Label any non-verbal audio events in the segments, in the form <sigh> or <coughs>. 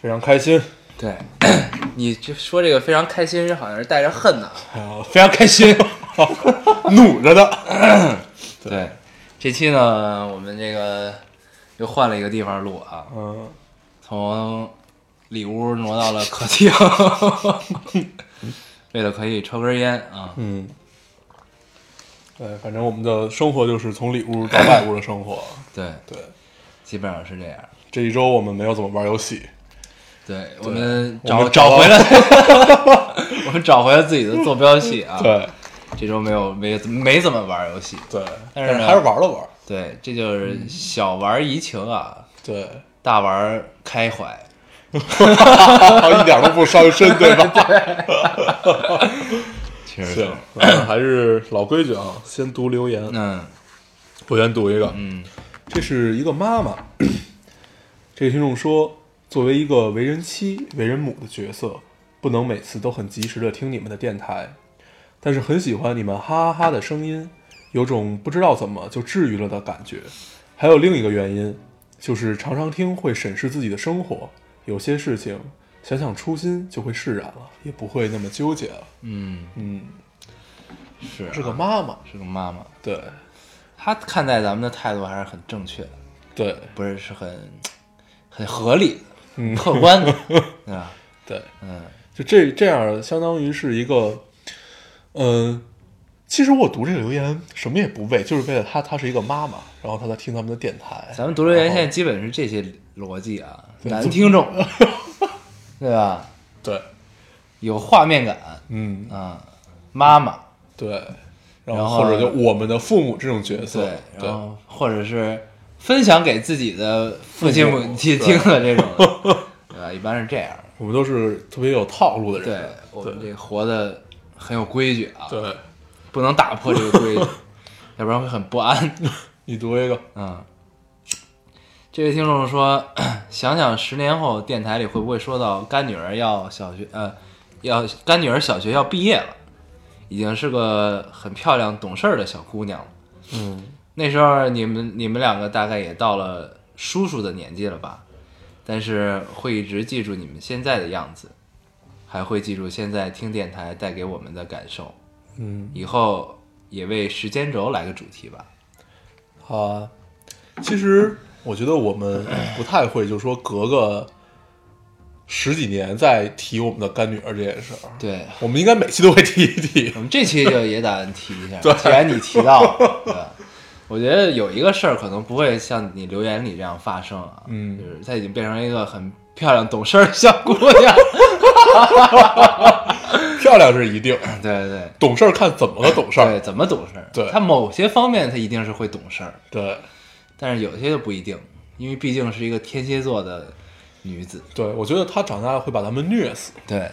非常开心，对，<clears throat> 你就说这个非常开心，好像是带着恨呢。<laughs> 非常开心，<laughs> 努着的。<laughs> 对，这期呢，我们这个又换了一个地方录啊，嗯，从里屋挪到了客厅，为了可以抽根烟啊。嗯，对，反正我们的生活就是从里屋到外屋的生活。对，对，基本上是这样。这一周我们没有怎么玩游戏，对，我们我找们找回了，<laughs> 我们找回了自己的坐标系啊。，对这周没有没没怎么玩游戏。对，但是呢还是玩了玩。对，这就是小玩怡情啊，对，大玩开怀。<laughs> 一点都不伤身，对吧？<laughs> 确实是行，嗯还是老规矩啊，先读留言。嗯我先读一个，嗯这是一个妈妈，<clears throat> 这个听众说，作为一个为人妻、为人母的角色，不能每次都很及时的听你们的电台，但是很喜欢你们哈哈哈的声音，有种不知道怎么就治愈了的感觉。还有另一个原因，就是常常听会审视自己的生活，有些事情想想初心就会释然了，也不会那么纠结了。嗯，嗯，是啊。是个妈妈，是个妈妈，对。她看待咱们的态度还是很正确的，对。不是是很很合理客观的，对 <laughs> 吧？对。嗯就这这样，相当于是一个，嗯、其实我读这个留言什么也不为，就是为了她，她是一个妈妈，然后她在听咱们的电台。咱们读留言现在基本是这些逻辑啊，男听众，<laughs> 对吧？对，有画面感嗯，啊，妈妈，对，然然后后或者就我们的父母这种角色，对，对然后或者是分享给自己的父亲母亲听的这种，<laughs> 对吧？一般是这样。我们都是特别有套路的人。对我们这活的很有规矩啊，对，不能打破这个规矩，<laughs> 要不然会很不安。<laughs> 你读一个，嗯，这位听众说，<clears throat> 想想十年后电台里会不会说到干女儿要小学呃要干女儿小学要毕业了，已经是个很漂亮懂事儿的小姑娘了。嗯，那时候你们你们两个大概也到了叔叔的年纪了吧？但是会一直记住你们现在的样子，还会记住现在听电台带给我们的感受。嗯，以后也为时间轴来个主题吧。好啊。其实我觉得我们不太会，就是说隔个十几年再提我们的干女儿这件事儿。对我们应该每期都会提一提我。们这期就也打算提一下，<laughs> 对既然你提到了，<laughs> 对吧？我觉得有一个事儿可能不会像你留言里这样发生啊，嗯就是她已经变成一个很漂亮懂事儿的小姑娘。<laughs> 漂亮是一定，<laughs> 对对对懂事儿看怎么个懂事儿。对，怎么懂事儿？对她某些方面她一定是会懂事儿，对但是有些就不一定，因为毕竟是一个天蝎座的女子。对，我觉得她长大了会把咱们虐死。对，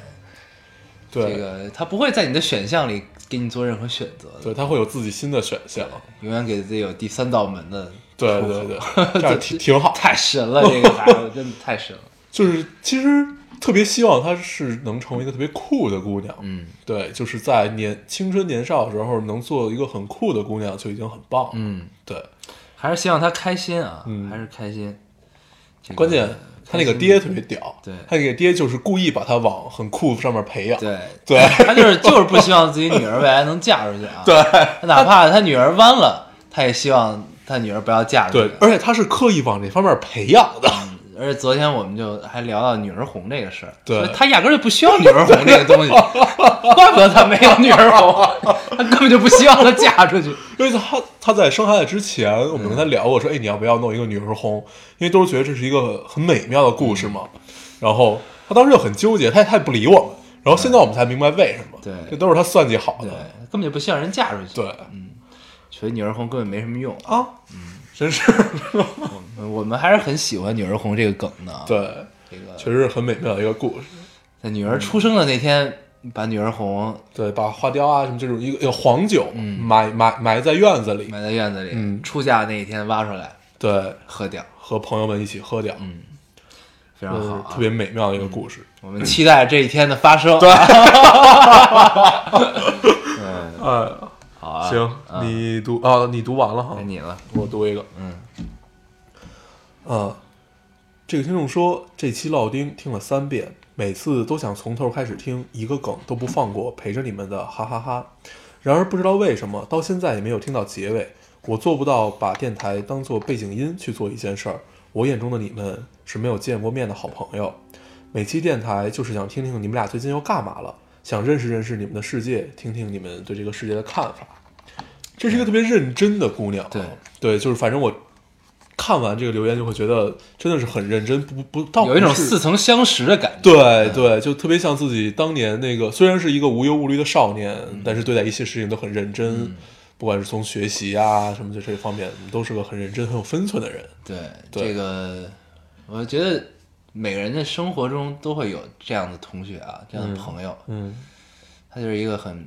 对，这个她不会在你的选项里给你做任何选择的，对他会有自己新的选项。永远给自己有第三道门的。对对对，<laughs> 这样挺挺好。太神了，这个孩子真的太神了。<laughs> 就是其实特别希望她是能成为一个特别酷的姑娘。嗯对，就是在年青春年少的时候能做一个很酷的姑娘就已经很棒。，嗯，对，还是希望他开心啊，嗯还是开心。这个关键他那个爹特别屌。对他那个爹就是故意把他往很酷上面培养。对对 <laughs> 他就是就是不希望自己女儿未来能嫁出去啊。<laughs> 对他哪怕他女儿弯了，他也希望他女儿不要嫁出去。对，而且他是刻意往这方面培养的。而且昨天我们就还聊到女儿红这个事儿，对他压根儿就不需要女儿红这个东西，<laughs> 怪不得他没有女儿红，他根本就不希望她嫁出去。因为他他在生孩子之前，我们跟他聊过，说，哎，你要不要弄一个女儿红？因为都是觉得这是一个很美妙的故事嘛。然后他当时就很纠结，他他也不理我们。然后现在我们才明白为什么，对这都是他算计好的对的。，根本就不希望人嫁出去。对嗯所以女儿红根本没什么用。啊，真是我们 <laughs> 我们还是很喜欢女儿红这个梗的啊。对。这个确实是很美妙的一个故事。在女儿出生的那天，把女儿红对，把花雕啊什么这种一个黄酒嗯埋埋埋在院子里，埋在院子里，嗯出嫁那一天挖出来对，喝掉，和朋友们一起喝掉，嗯，非常呃好、啊，特别美妙的一个故事。我们期待这一天的发生。对 <laughs> <laughs> 好啊，行，嗯你读啊，你读完了哈该，你了，我读一个。嗯啊，这个听众说，这期老丁听了三遍，每次都想从头开始听，一个梗都不放过，陪着你们的哈哈哈然而不知道为什么，到现在也没有听到结尾。我做不到把电台当做背景音去做一件事儿。我眼中的你们是没有见过面的好朋友。每期电台就是想听听你们俩最近又干嘛了，想认识认识你们的世界，听听你们对这个世界的看法。这是一个特别认真的姑娘啊，对对，就是反正我看完这个留言就会觉得真的是很认真，不不倒不有一种似曾相识的感觉。对对，就特别像自己当年那个，虽然是一个无忧无虑的少年，嗯但是对待一切事情都很认真，不管是从学习啊什么就这方面，都是个很认真、很有分寸的人。对，对这个我觉得每个人的生活中都会有这样的同学啊，这样的朋友，嗯，他就是一个很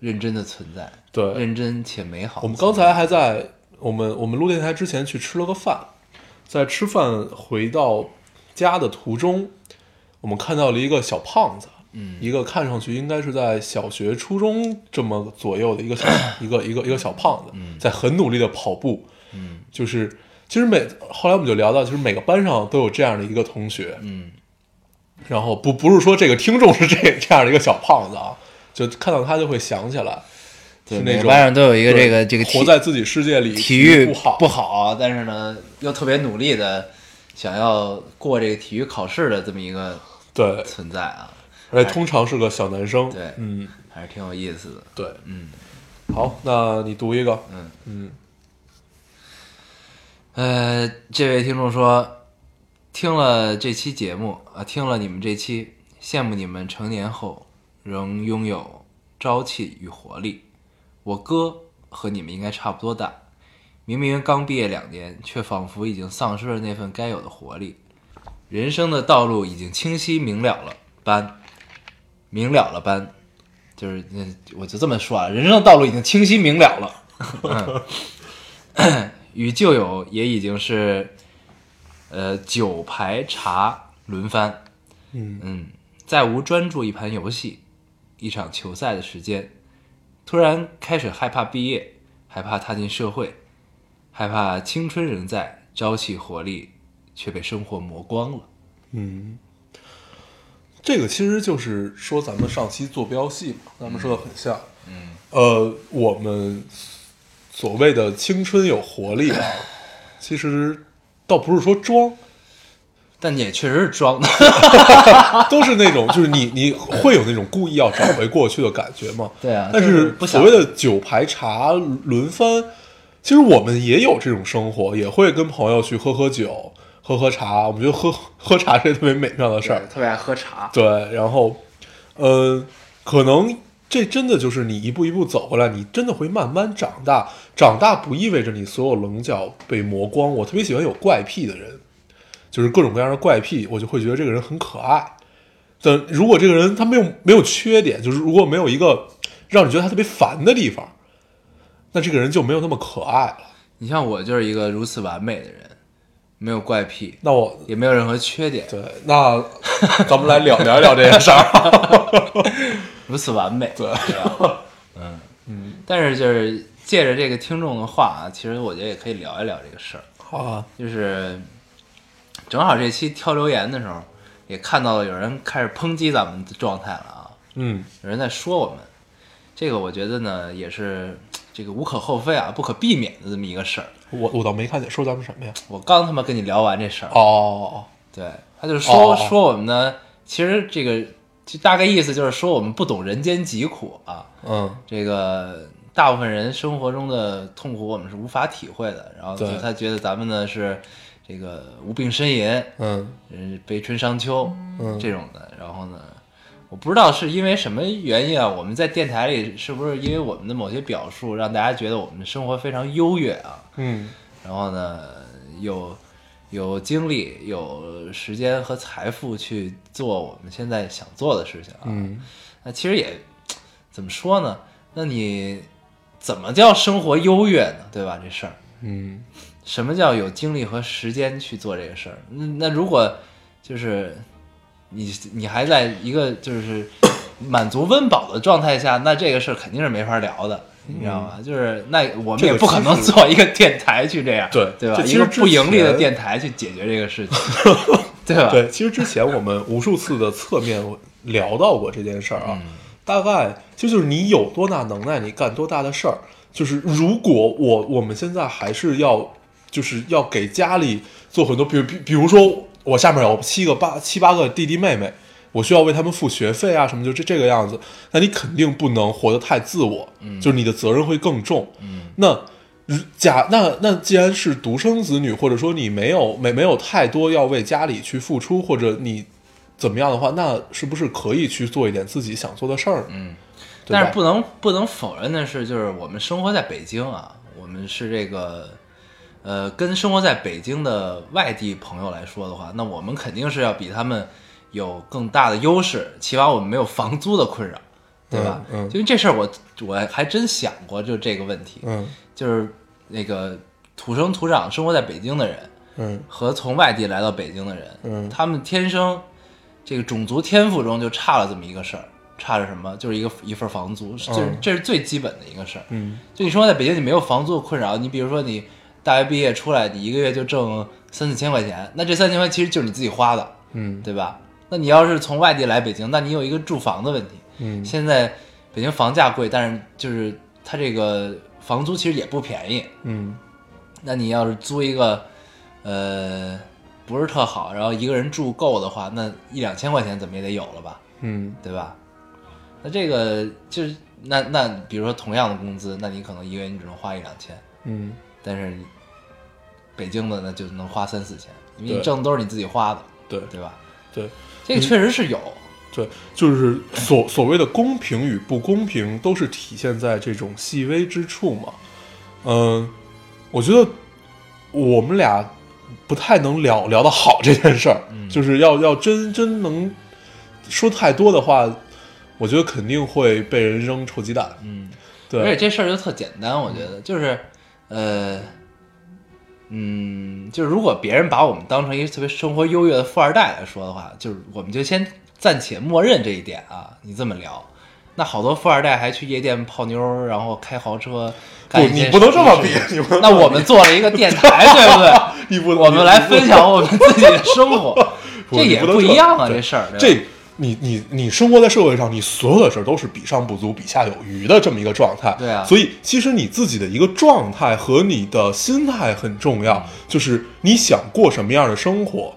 认真的存在，对。认真且美好。我们刚才还在我们我们录电台之前去吃了个饭，在吃饭回到家的途中，我们看到了一个小胖子，嗯一个看上去应该是在小学、初中这么左右的一个小 <coughs> 一个一个一个小胖子，在很努力的跑步，嗯就是其实每后来我们就聊到，就是每个班上都有这样的一个同学，嗯，然后不不是说这个听众是这这样的一个小胖子啊，就看到他就会想起来，对，每个班上都有一个这个这个活在自己世界里，体育不好。不好，但是呢又特别努力的想要过这个体育考试的这么一个对，存在啊，而且通常是个小男生，对嗯，还是挺有意思的。对，嗯。好，那你读一个，嗯，嗯呃，这位听众说，听了这期节目啊，听了你们这期，羡慕你们成年后仍拥有朝气与活力。我哥和你们应该差不多大，明明刚毕业两年，却仿佛已经丧失了那份该有的活力。人生的道路已经清晰明了了般，明了了般，就是那我就这么说啊，人生的道路已经清晰明了了。嗯 <laughs> 与旧友也已经是，呃，九排茶轮番，嗯。嗯，再无专注一盘游戏、一场球赛的时间，突然开始害怕毕业，害怕踏进社会，害怕青春仍在，朝气活力却被生活磨光了。嗯，这个其实就是说咱们上期坐标系嘛，咱们说的很像，嗯，呃，我们所谓的青春有活力啊，<sighs> 其实倒不是说装，但也确实是装的，<laughs> 都是那种就是你你会有那种故意要找回过去的感觉嘛。对啊但是所谓的酒排茶轮番，其实我们也有这种生活，也会跟朋友去喝喝酒、喝喝茶。我们觉得喝 <laughs> 喝茶是特别美妙的事儿。特别爱喝茶。对，然后，呃，可能这真的就是你一步一步走过来，你真的会慢慢长大。长大不意味着你所有棱角被磨光。我特别喜欢有怪癖的人，就是各种各样的怪癖，我就会觉得这个人很可爱。但如果这个人他没有没有缺点，就是如果没有一个让你觉得他特别烦的地方，那这个人就没有那么可爱了。你像我就是一个如此完美的人，没有怪癖，那我也没有任何缺点，对，那咱们来聊聊一聊这件事儿。<laughs> 如此完美。对，嗯 <laughs> 嗯，但是就是借着这个听众的话啊，其实我觉得也可以聊一聊这个事儿。好啊，就是正好这期挑留言的时候，也看到了有人开始抨击咱们的状态了啊，嗯。有人在说我们，这个我觉得呢也是这个无可厚非啊，不可避免的这么一个事儿。我我倒没看见说咱们什么呀？我刚他妈跟你聊完这事儿，哦，对，他就说、哦说我们呢，其实这个就大概意思就是说我们不懂人间疾苦啊，嗯。这个大部分人生活中的痛苦我们是无法体会的，然后就他觉得咱们呢是这个无病呻吟，嗯。嗯，悲春伤秋，嗯。这种的。然后呢，我不知道是因为什么原因啊，我们在电台里是不是因为我们的某些表述让大家觉得我们的生活非常优越啊？嗯。然后呢，又有精力、有时间和财富去做我们现在想做的事情啊。嗯那其实也怎么说呢？那你怎么叫生活优越呢？对吧？这事儿，嗯什么叫有精力和时间去做这个事儿？那那如果就是你你还在一个就是满足温饱的状态下，那这个事儿肯定是没法聊的，你知道吗？就是那我们也不可能做一个电台去这样，对对吧？其实之一个不盈利的电台去解决这个事情，<laughs> 对吧？对，其实之前我们无数次的侧面聊到过这件事儿啊，大概就就是你有多大能耐，你干多大的事儿。就是如果我我们现在还是要就是要给家里做很多，比如比比如说我下面有七个八七八个弟弟妹妹，我需要为他们付学费啊什么，就这这个样子，那你肯定不能活得太自我，就是你的责任会更重。那假那那既然是独生子女，或者说你没有没没有太多要为家里去付出，或者你怎么样的话，那是不是可以去做一点自己想做的事儿？嗯，但是不能不能否认的是，就是我们生活在北京啊，我们是这个，呃，跟生活在北京的外地朋友来说的话，那我们肯定是要比他们有更大的优势，起码我们没有房租的困扰，对吧？嗯嗯因为这事儿我我还真想过，就这个问题，嗯就是那个土生土长生活在北京的人，嗯和从外地来到北京的人，嗯他们天生这个种族天赋中就差了这么一个事儿，差着什么？就是一个一份房租，就是嗯这是最基本的一个事儿。嗯就你生活在北京，你没有房租的困扰，你比如说你大学毕业出来，你一个月就挣三四千块钱，那这三千块其实就是你自己花的，嗯对吧？那你要是从外地来北京，那你有一个住房的问题。嗯。现在北京房价贵，但是就是它这个房租其实也不便宜。嗯。那你要是租一个，呃，不是特好，然后一个人住够的话，那一两千块钱怎么也得有了吧，嗯。对吧？那这个就是那那比如说同样的工资，那你可能一个月你只能花一两千，嗯。但是北京的那就能花三四千，因为你挣的都是你自己花的，对。对吧？对这个确实是有，对，就是所所谓的公平与不公平，都是体现在这种细微之处嘛。嗯，我觉得我们俩不太能聊聊得好这件事儿，<laughs> 就是要要真真能说太多的话，我觉得肯定会被人扔臭鸡蛋。嗯，对，而且这事儿就特简单，我觉得就是，呃，嗯，就是如果别人把我们当成一个特别生活优越的富二代来说的话，就是我们就先暂且默认这一点啊。你这么聊，那好多富二代还去夜店泡妞，然后开豪车，不，你不能这么比那我们做了一个电台，对不对？你不能我们来分享我们自己的生活，<laughs> 这也不一样啊，这事儿。这你你你生活在社会上，你所有的事儿都是比上不足，比下有余的这么一个状态。对啊所以其实你自己的一个状态和你的心态很重要，就是你想过什么样的生活，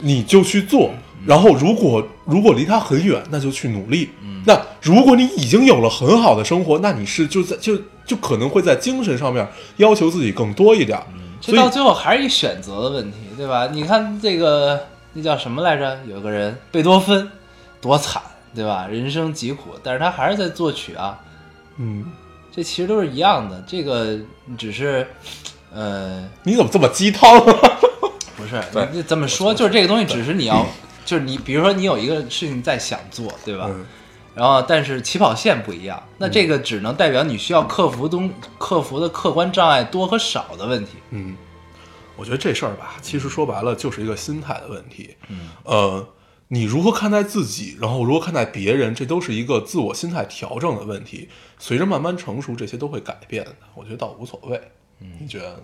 你就去做。然后如果如果离他很远，那就去努力。那如果你已经有了很好的生活，那你是就在就就可能会在精神上面要求自己更多一点。所以这到最后还是一选择的问题，对吧？你看这个那叫什么来着？有个人贝多芬，多惨，对吧？人生疾苦，但是他还是在作曲啊。嗯，这其实都是一样的，这个只是，呃，你怎么这么鸡汤？<laughs> 不是对你怎么说？就是这个东西，只是你要，就是你，比如说你有一个事情在想做，对吧？嗯然后，但是起跑线不一样，那这个只能代表你需要克服东克服的客观障碍多和少的问题。嗯，我觉得这事儿吧，其实说白了就是一个心态的问题。嗯，呃，你如何看待自己，然后如何看待别人，这都是一个自我心态调整的问题。随着慢慢成熟，这些都会改变的。我觉得倒无所谓。你觉得呢？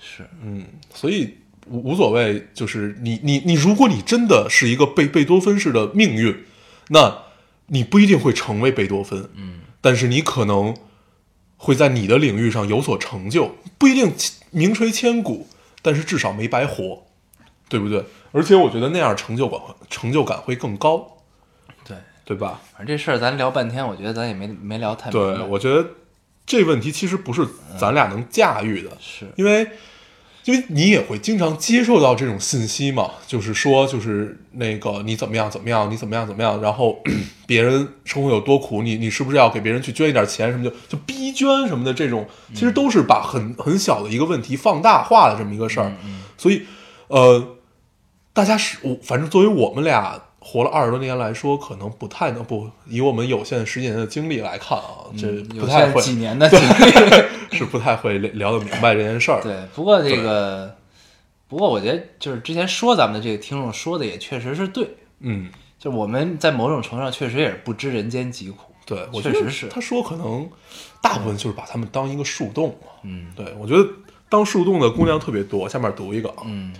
是，嗯，所以无无所谓。就是你你你，如果你真的是一个贝贝多芬式的命运，那你不一定会成为贝多芬。嗯，但是你可能会在你的领域上有所成就，不一定名垂千古，但是至少没白活，对不对？而且我觉得那样成就感成就感会更高，对，对吧？反正这事儿咱聊半天，我觉得咱也没没聊太。对，我觉得这问题其实不是咱俩能驾驭的，是因为因为你也会经常接受到这种信息嘛，就是说，就是那个你怎么样怎么样，你怎么样怎么样，然后 <coughs> 别人生活有多苦，你你是不是要给别人去捐一点钱什么就，就逼捐什么的这种，其实都是把很很小的一个问题放大化的这么一个事儿。所以，呃，大家是我反正作为我们俩活了二十多年来说，可能不太能不以我们有限十几年的经历来看啊，这不太会限几年的经历。<laughs> 是不太会聊得明白这件事儿。对，不过这个，不过我觉得就是之前说咱们的这个听众说的也确实是对，嗯，就我们在某种程度上确实也是不知人间疾苦。对，我确实是他说可能大部分就是把他们当一个树洞嘛。嗯对，我觉得当树洞的姑娘特别多。下面读一个啊，嗯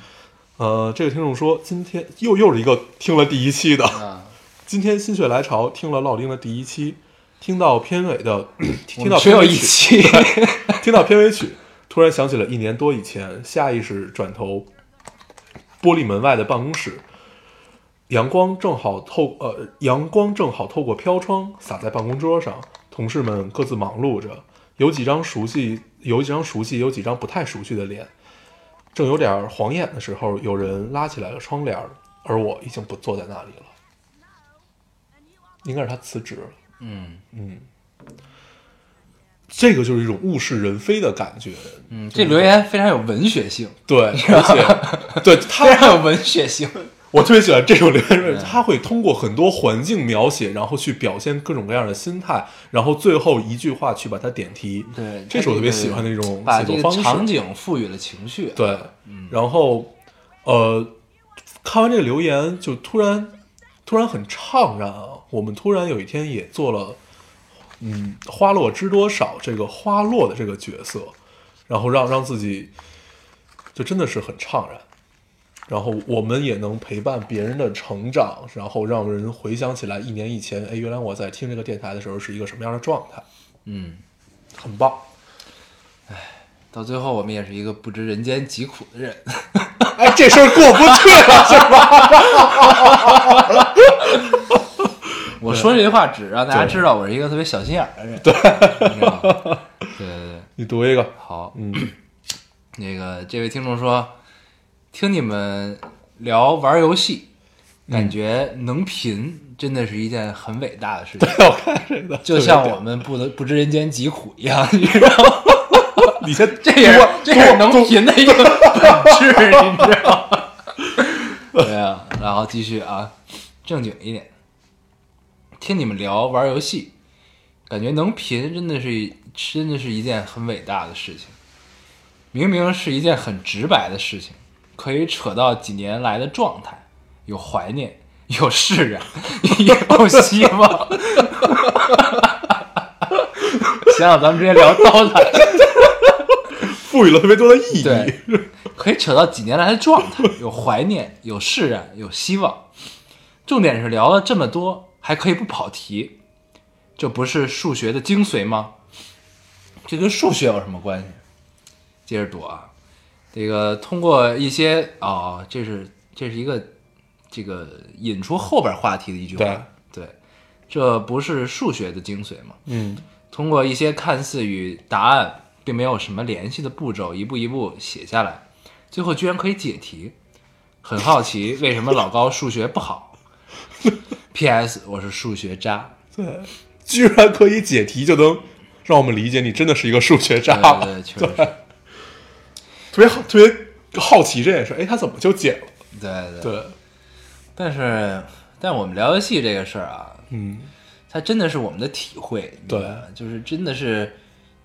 呃，这个听众说，今天又又是一个听了第一期的，啊，今天心血来潮听了老丁的第一期，听到片尾的，<clears throat> 听到只有一片尾曲，期。<laughs> 听到片尾曲，突然想起了一年多以前，下意识转头，玻璃门外的办公室，阳光正好透呃，阳光正好透过飘窗洒在办公桌上，同事们各自忙碌着，有几张熟悉，有几张熟悉，有几张不太熟悉的脸。正有点晃眼的时候，有人拉起来了窗帘，而我已经不坐在那里了。应该是他辞职了。嗯嗯，这个就是一种物是人非的感觉。嗯，这留言非常有文学性，对，而且对非，常有文学性。我特别喜欢这种留言，<laughs> 他会通过很多环境描写，然后去表现各种各样的心态，然后最后一句话去把它点题。对，这是我特别喜欢的一种写作方式。场景赋予了情绪。对，然后呃，看完这个留言，就突然突然很怅然啊！我们突然有一天也做了，嗯，花落知多少这个花落的这个角色，然后让让自己就真的是很怅然。然后我们也能陪伴别人的成长，然后让人回想起来一年以前，哎，原来我在听这个电台的时候是一个什么样的状态，嗯，很棒。哎到最后我们也是一个不知人间疾苦的人。<laughs> 哎，这事儿过不去了，是吧？<laughs> 我说这句话只让大家知道我是一个特别小心眼儿的人。对，对对对，<laughs> 你读一个，好，嗯，那个这位听众说，听你们聊玩游戏，感觉能贫真的是一件很伟大的事情，我看这个，就像我们不能不知人间疾苦一样，你知道吗？<laughs> 你先这也是这也是能贫的一个本质，你知道吗？<laughs> 对啊，然后继续啊，正经一点，听你们聊玩游戏，感觉能贫真的是真的是一件很伟大的事情。明明是一件很直白的事情，可以扯到几年来的状态，有怀念，有释然，<laughs> 有希望。<laughs> 想想咱们之前聊刀塔，赋予了特别多的意义。对，可以扯到几年来的状态，有怀念，有释然，有希望。重点是聊了这么多，还可以不跑题，这不是数学的精髓吗？这跟数学有什么关系？接着读啊，这个通过一些啊、这是这是一个这个引出后边话题的一句话，对，这不是数学的精髓吗？嗯，通过一些看似与答案并没有什么联系的步骤，一步一步写下来，最后居然可以解题。很好奇为什么老高数学不好。<laughs> P.S. 我是数学渣。对，居然可以解题，就能让我们理解你真的是一个数学渣。对对对，<laughs> 确实是。特别好，特别好奇这件事。哎，他怎么就解了？对对对。但是，但我们聊游戏这个事儿啊，嗯，它真的是我们的体会。对就是真的是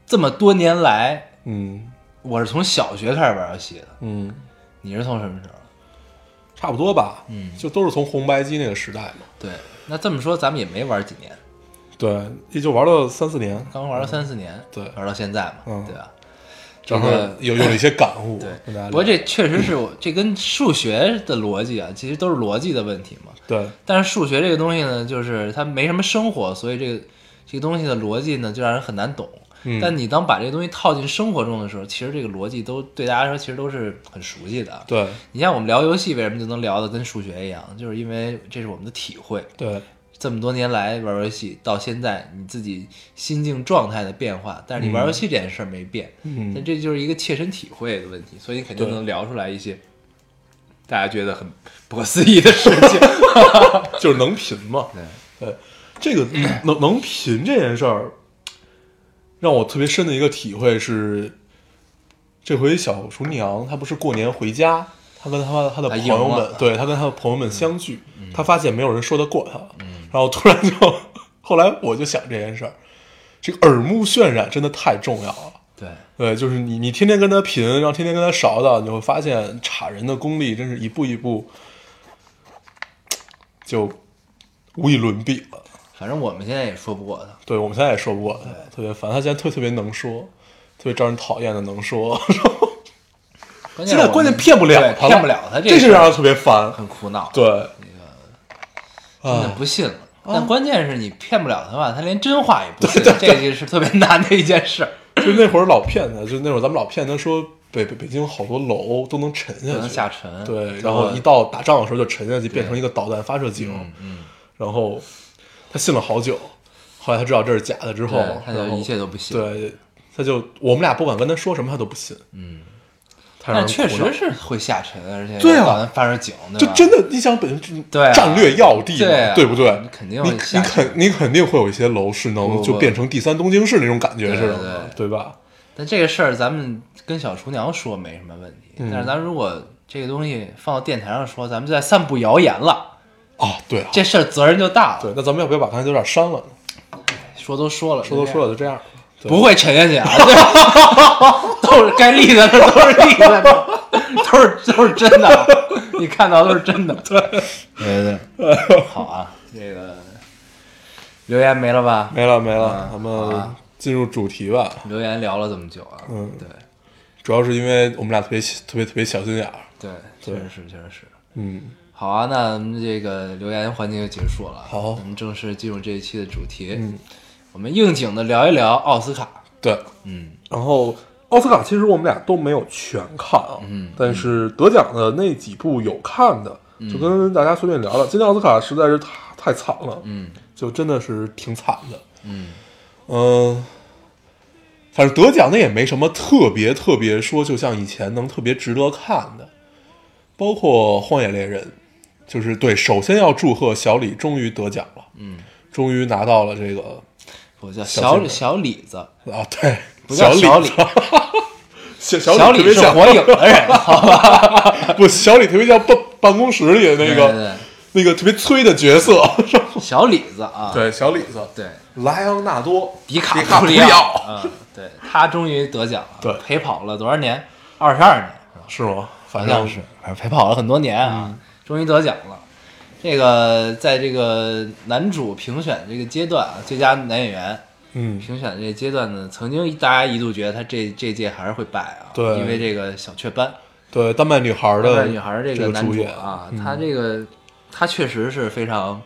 这么多年来，嗯我是从小学开始玩游戏的。嗯，你是从什么时候？差不多吧。嗯就都是从红白机那个时代嘛。对，那这么说咱们也没玩几年。对，也就玩了三四年，刚玩了三四年，对玩到现在嘛，嗯对吧？这个有有一些感悟。对不过这确实是我这跟数学的逻辑啊，其实都是逻辑的问题嘛。对但是数学这个东西呢，就是它没什么生活，所以这个这个东西的逻辑呢，就让人很难懂。嗯但你当把这个东西套进生活中的时候，其实这个逻辑都对大家来说其实都是很熟悉的。对你像我们聊游戏，为什么就能聊的跟数学一样？就是因为这是我们的体会。对这么多年来玩游戏到现在，你自己心境状态的变化，但是你玩游戏这件事儿没变，嗯那这就是一个切身体会的问题，所以你肯定能聊出来一些大家觉得很不可思议的事情。<laughs> 就是能贫嘛。对，对，这个能能贫这件事儿，让我特别深的一个体会是，这回小厨娘她不是过年回家，她跟他他的朋友们，对他跟他的朋友们相聚，他发现没有人说得过他，然后突然就，后来我就想这件事儿，这个耳目渲染真的太重要了。对，对，就是你，你天天跟他贫，然后天天跟他勺的，你会发现插人的功力真是一步一步就无以伦比了。反正我们现在也说不过他。对我们现在也说不过他，特别烦。他现在特特别能说，特别招人讨厌的能说。<laughs> 现在关键骗不了他，骗不了他，这是让人特别烦。很苦恼。对，真的啊，不信了。但关键是你骗不了他吧，他连真话也不信，这个是特别难的一件事。<laughs> 就那会儿老骗他，就那会儿咱们老骗他说北北北京好多楼都能沉下去，能下沉对，然后一到打仗的时候就沉下去，变成一个导弹发射井。嗯，然后他信了好久，后来他知道这是假的之后对，他就一切都不信对，他就我们俩不管跟他说什么，他都不信。嗯，但确实是会下沉，而且对啊？就真的，你想本身战略要地嘛，对啊对不对？你肯定你你肯你肯定会有一些楼是不不能就变成第三东京市那种感觉似的对吧？但这个事儿咱们跟小厨娘说没什么问题，嗯但是咱如果这个东西放到电台上说，咱们就在散布谣言了，啊，对啊，这事儿责任就大了。对，那咱们要不要把刚才有点删了呢？说都说了，说都说了，就这样。对不会沉下去啊，都是该立的都是立的，<laughs> 都是都是真的啊，你看到都是真的。对对对，好啊，这个留言没了吧？没了没了，啊咱们进入主题吧。留言聊了这么久啊，嗯对主要是因为我们俩特别特别特别小心眼儿。对，确实是确实是。嗯，好啊，那咱们这个留言环节就结束了。好我们正式进入这一期的主题。嗯，我们应景的聊一聊奥斯卡。对。嗯然后奥斯卡其实我们俩都没有全看啊，嗯但是得奖的那几部有看的，就跟大家随便聊聊。今年奥斯卡实在是太太惨了，嗯就真的是挺惨的。嗯嗯，反正得奖的也没什么特别特别说，就像以前能特别值得看的，包括《荒野猎人》，就是对，首先要祝贺小李终于得奖了，嗯，终于拿到了这个我叫小小小李子，啊，对，不叫小李李子，小 <laughs> 小小李是李特别像火影的人，<laughs> 好吧？不，小李特别像办办公室里的那个对对那个特别催的角色，<laughs> 小李子啊，对，小李子，对，莱昂纳多迪卡迪卡普里奥奥，嗯，对他终于得奖了，对陪跑了多少年？二十二年是吗？好反正像是，陪跑了很多年啊，终于得奖了。这个在这个男主评选这个阶段啊，最佳男演员嗯，评选这个阶段呢，曾经大家一度觉得他这这届还是会败啊，对。因为这个小雀斑，对，丹麦女孩的丹的麦女孩这这个男主啊，嗯他这个他确实是非常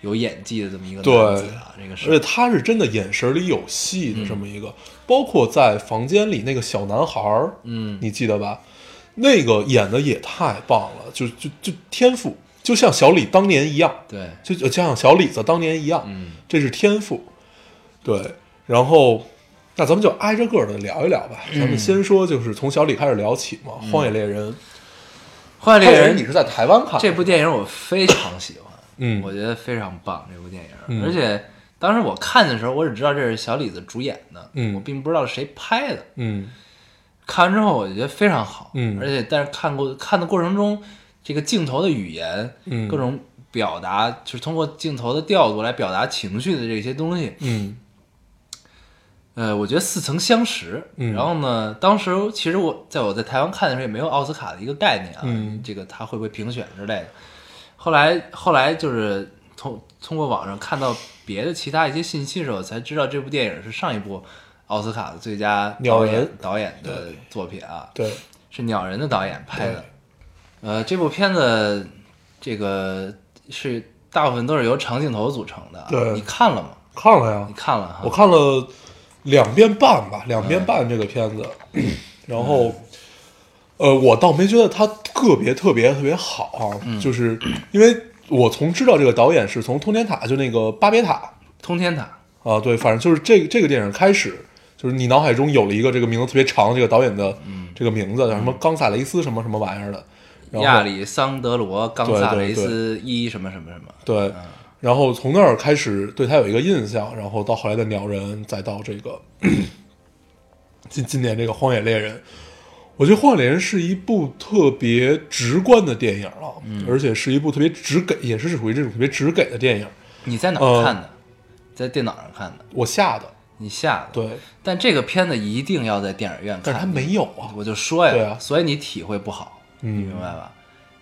有演技的这么一个对男子啊，这个是。而且他是真的眼神里有戏嗯。的这么一个，包括在房间里那个小男孩儿，嗯。你记得吧？那个演的也太棒了，就就就天赋，就像小李当年一样，对，就就像小李子当年一样，嗯。这是天赋。对，然后那咱们就挨着个的聊一聊吧。咱们先说，就是从小李开始聊起嘛，荒野猎人》。荒野猎人你是在台湾看的这部电影我非常喜欢，嗯。我觉得非常棒这部电影，嗯。而且当时我看的时候，我只知道这是小李子主演的，嗯。我并不知道是谁拍的。嗯。看完之后，我觉得非常好，嗯。而且但是看过看的过程中，这个镜头的语言，嗯各种表达，就是通过镜头的调度来表达情绪的这些东西，嗯呃，我觉得似曾相识。嗯然后呢，当时其实我在我在台湾看的时候也没有奥斯卡的一个概念啊，嗯这个他会不会评选之类的。后来后来就是通通过网上看到别的其他一些信息的时候，才知道这部电影是上一部奥斯卡的最佳导演鸟人导演的作品啊，对，是鸟人的导演拍的。呃，这部片子这个是大部分都是由长镜头组成的啊，对你看了吗？看了呀你，看了哈？我看了两遍半吧，两遍半这个片子，然后，呃，我倒没觉得它特别特别特别好啊，就是 <clears throat> 因为我从知道这个导演是从《通天塔》就那个巴别塔。通天塔，啊，对，反正就是这这个电影开始，就是你脑海中有了一个这个名字特别长的这个导演的这个名字，叫什么冈萨雷斯什么什么玩意儿的，亚里桑德罗·冈萨雷斯一什么什么什么，对，然后从那儿开始对他有一个印象，然后到后来的鸟人，再到这个 <clears throat> 今今年这个荒野猎人，我觉得荒野猎人是一部特别直观的电影啊，而且是一部特别直给，也是属于这种特别直给的电影。你在哪呃儿看的？在电脑上看的，我下的，你下的。对，但这个片子一定要在电影院看，但是他没有啊，我就说呀，对啊。所以你体会不好，嗯你明白吧？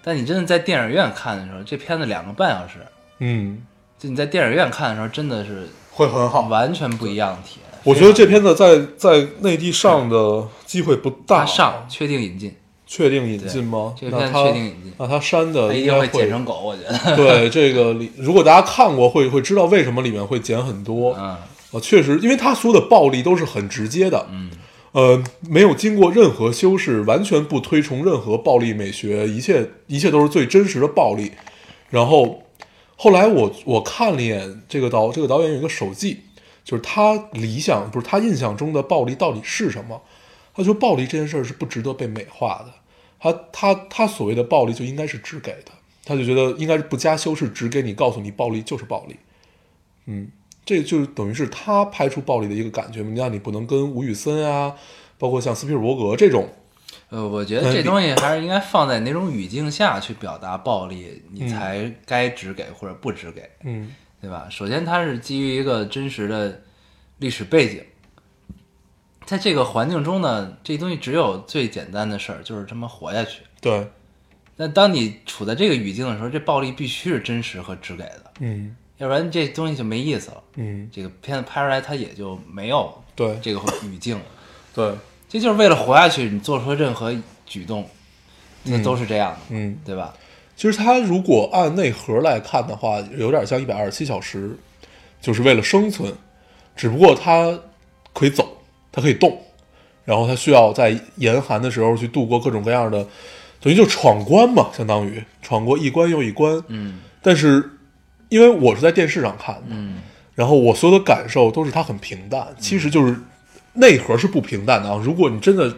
但你真的在电影院看的时候，这片子两个半小时，嗯，就你在电影院看的时候，真的是会很好。完全不一样的体验。我觉得这片子在在内地上的机会不大，它上确定引进，确定引进吗？对这片确定引进那他删的一定会剪成狗，我觉得。对这个里，如果大家看过会会知道为什么里面会剪很多。嗯啊，确实，因为他所有的暴力都是很直接的，嗯，呃，没有经过任何修饰，完全不推崇任何暴力美学，一切一切都是最真实的暴力。然后后来我我看了一眼这个导这个导演有一个手记，就是他理想不是他印象中的暴力到底是什么？他说暴力这件事儿是不值得被美化的，他他他所谓的暴力就应该是只给的，他就觉得应该是不加修饰，只给你告诉你暴力就是暴力。嗯，这就是等于是他拍出暴力的一个感觉。那你不能跟吴宇森啊，包括像斯皮尔伯格这种，呃，我觉得这东西还是应该放在哪种语境下去表达暴力，你才该只给或者不只给，嗯对吧？首先，它是基于一个真实的历史背景，在这个环境中呢，这东西只有最简单的事儿，就是他妈活下去。对，那当你处在这个语境的时候，这暴力必须是真实和只给的，嗯要不然这东西就没意思了。嗯，这个片子拍出来，它也就没有对这个语境了。<laughs> 对，这就是为了活下去，你做出任何举动，那都是这样的，嗯。对吧？其实它如果按内核来看的话，有点像一百二十七小时，就是为了生存，只不过它可以走，它可以动，然后它需要在严寒的时候去度过各种各样的，等于就闯关嘛，相当于闯过一关又一关。嗯但是因为我是在电视上看的，嗯然后我所有的感受都是它很平淡，其实就是内核是不平淡的啊。如果你真的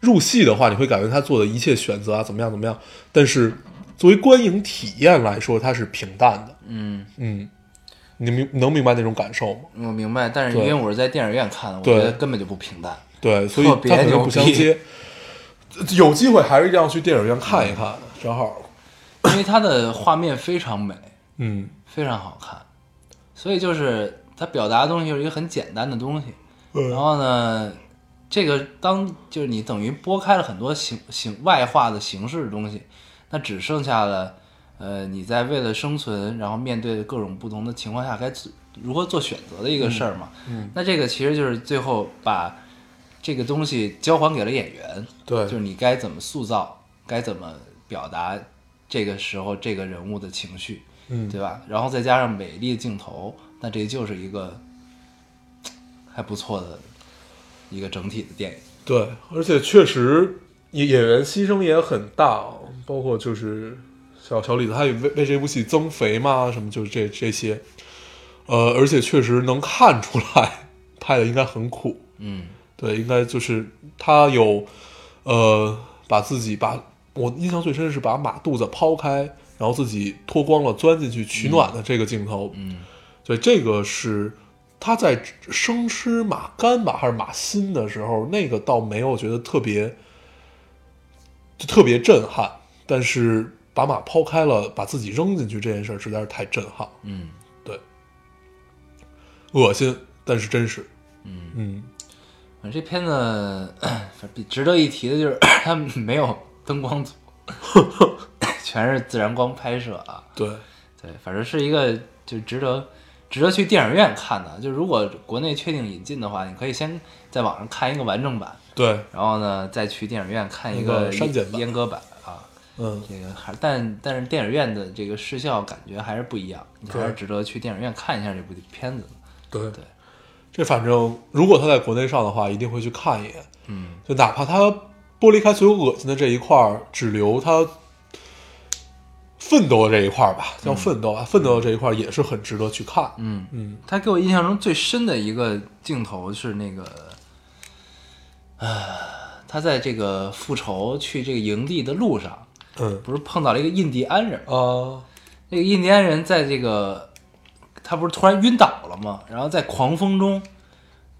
入戏的话，你会感觉他做的一切选择啊怎么样怎么样，但是作为观影体验来说，它是平淡的。嗯，嗯，你明能明白那种感受吗？我明白，但是因为我是在电影院看的，我觉得根本就不平淡。对，所以特别它可能不相接。有机会还是一定要去电影院看一看的，正好。因为它的画面非常美，嗯。非常好看，所以就是它表达的东西就是一个很简单的东西。嗯。然后呢，这个当就是你等于拨开了很多形形外化的形式的东西，那只剩下了呃你在为了生存，然后面对各种不同的情况下该做如何做选择的一个事儿嘛。嗯那这个其实就是最后把这个东西交还给了演员，对。就是你该怎么塑造，该怎么表达这个时候这个人物的情绪，嗯，对吧？然后再加上美丽的镜头，那这就是一个还不错的一个整体的电影。对，而且确实演演员牺牲也很大啊，包括就是小小李子，他也为为这部戏增肥嘛，什么就是这这些，呃，而且确实能看出来拍的应该很苦，嗯对，应该就是他有呃把自己把我印象最深是把马肚子抛开，然后自己脱光了钻进去取暖的这个镜头，嗯所以，这个是他在生吃马肝吧还是马心的时候，那个倒没有觉得特别，就特别震撼。但是把马抛开了，把自己扔进去这件事儿实在是太震撼，嗯。对，恶心，但是真实。嗯，嗯，反正这片子 <clears throat> 比值得一提的就是 <clears throat> 它没有灯光组，<laughs> 全是自然光拍摄啊。对，对，反正是一个就值得值得去电影院看的。就如果国内确定引进的话，你可以先在网上看一个完整版，对，然后呢再去电影院看一个个删减版阉割版啊。嗯，这个还但但是电影院的这个视效感觉还是不一样，你还是值得去电影院看一下这部片子的。对对，这反正如果他在国内上的话，一定会去看一眼。嗯就哪怕他剥离开所有恶心的这一块儿，只留他奋斗的这一块儿吧，叫奋斗啊，奋斗的这一块儿也是很值得去看。嗯，嗯。他给我印象中最深的一个镜头是那个，呃，他在这个复仇去这个营地的路上，嗯。不是碰到了一个印第安人。吗？啊那个印第安人在这个，他不是突然晕倒了吗？然后在狂风中，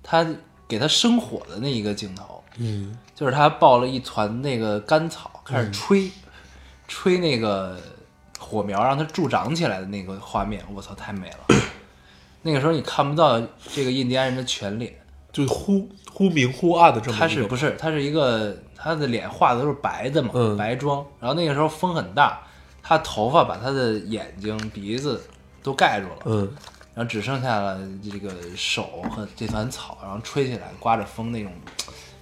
他给他生火的那一个镜头，嗯。就是他抱了一团那个干草，开始吹，吹那个火苗，让它助长起来的那个画面，我操，太美了。那个时候你看不到这个印第安人的全脸，就忽忽明忽暗的这么一个，他是不是他是一个他的脸画的都是白的嘛，嗯白妆。然后那个时候风很大，他头发把他的眼睛、鼻子都盖住了，嗯然后只剩下了这个手和这团草，然后吹起来，刮着风那种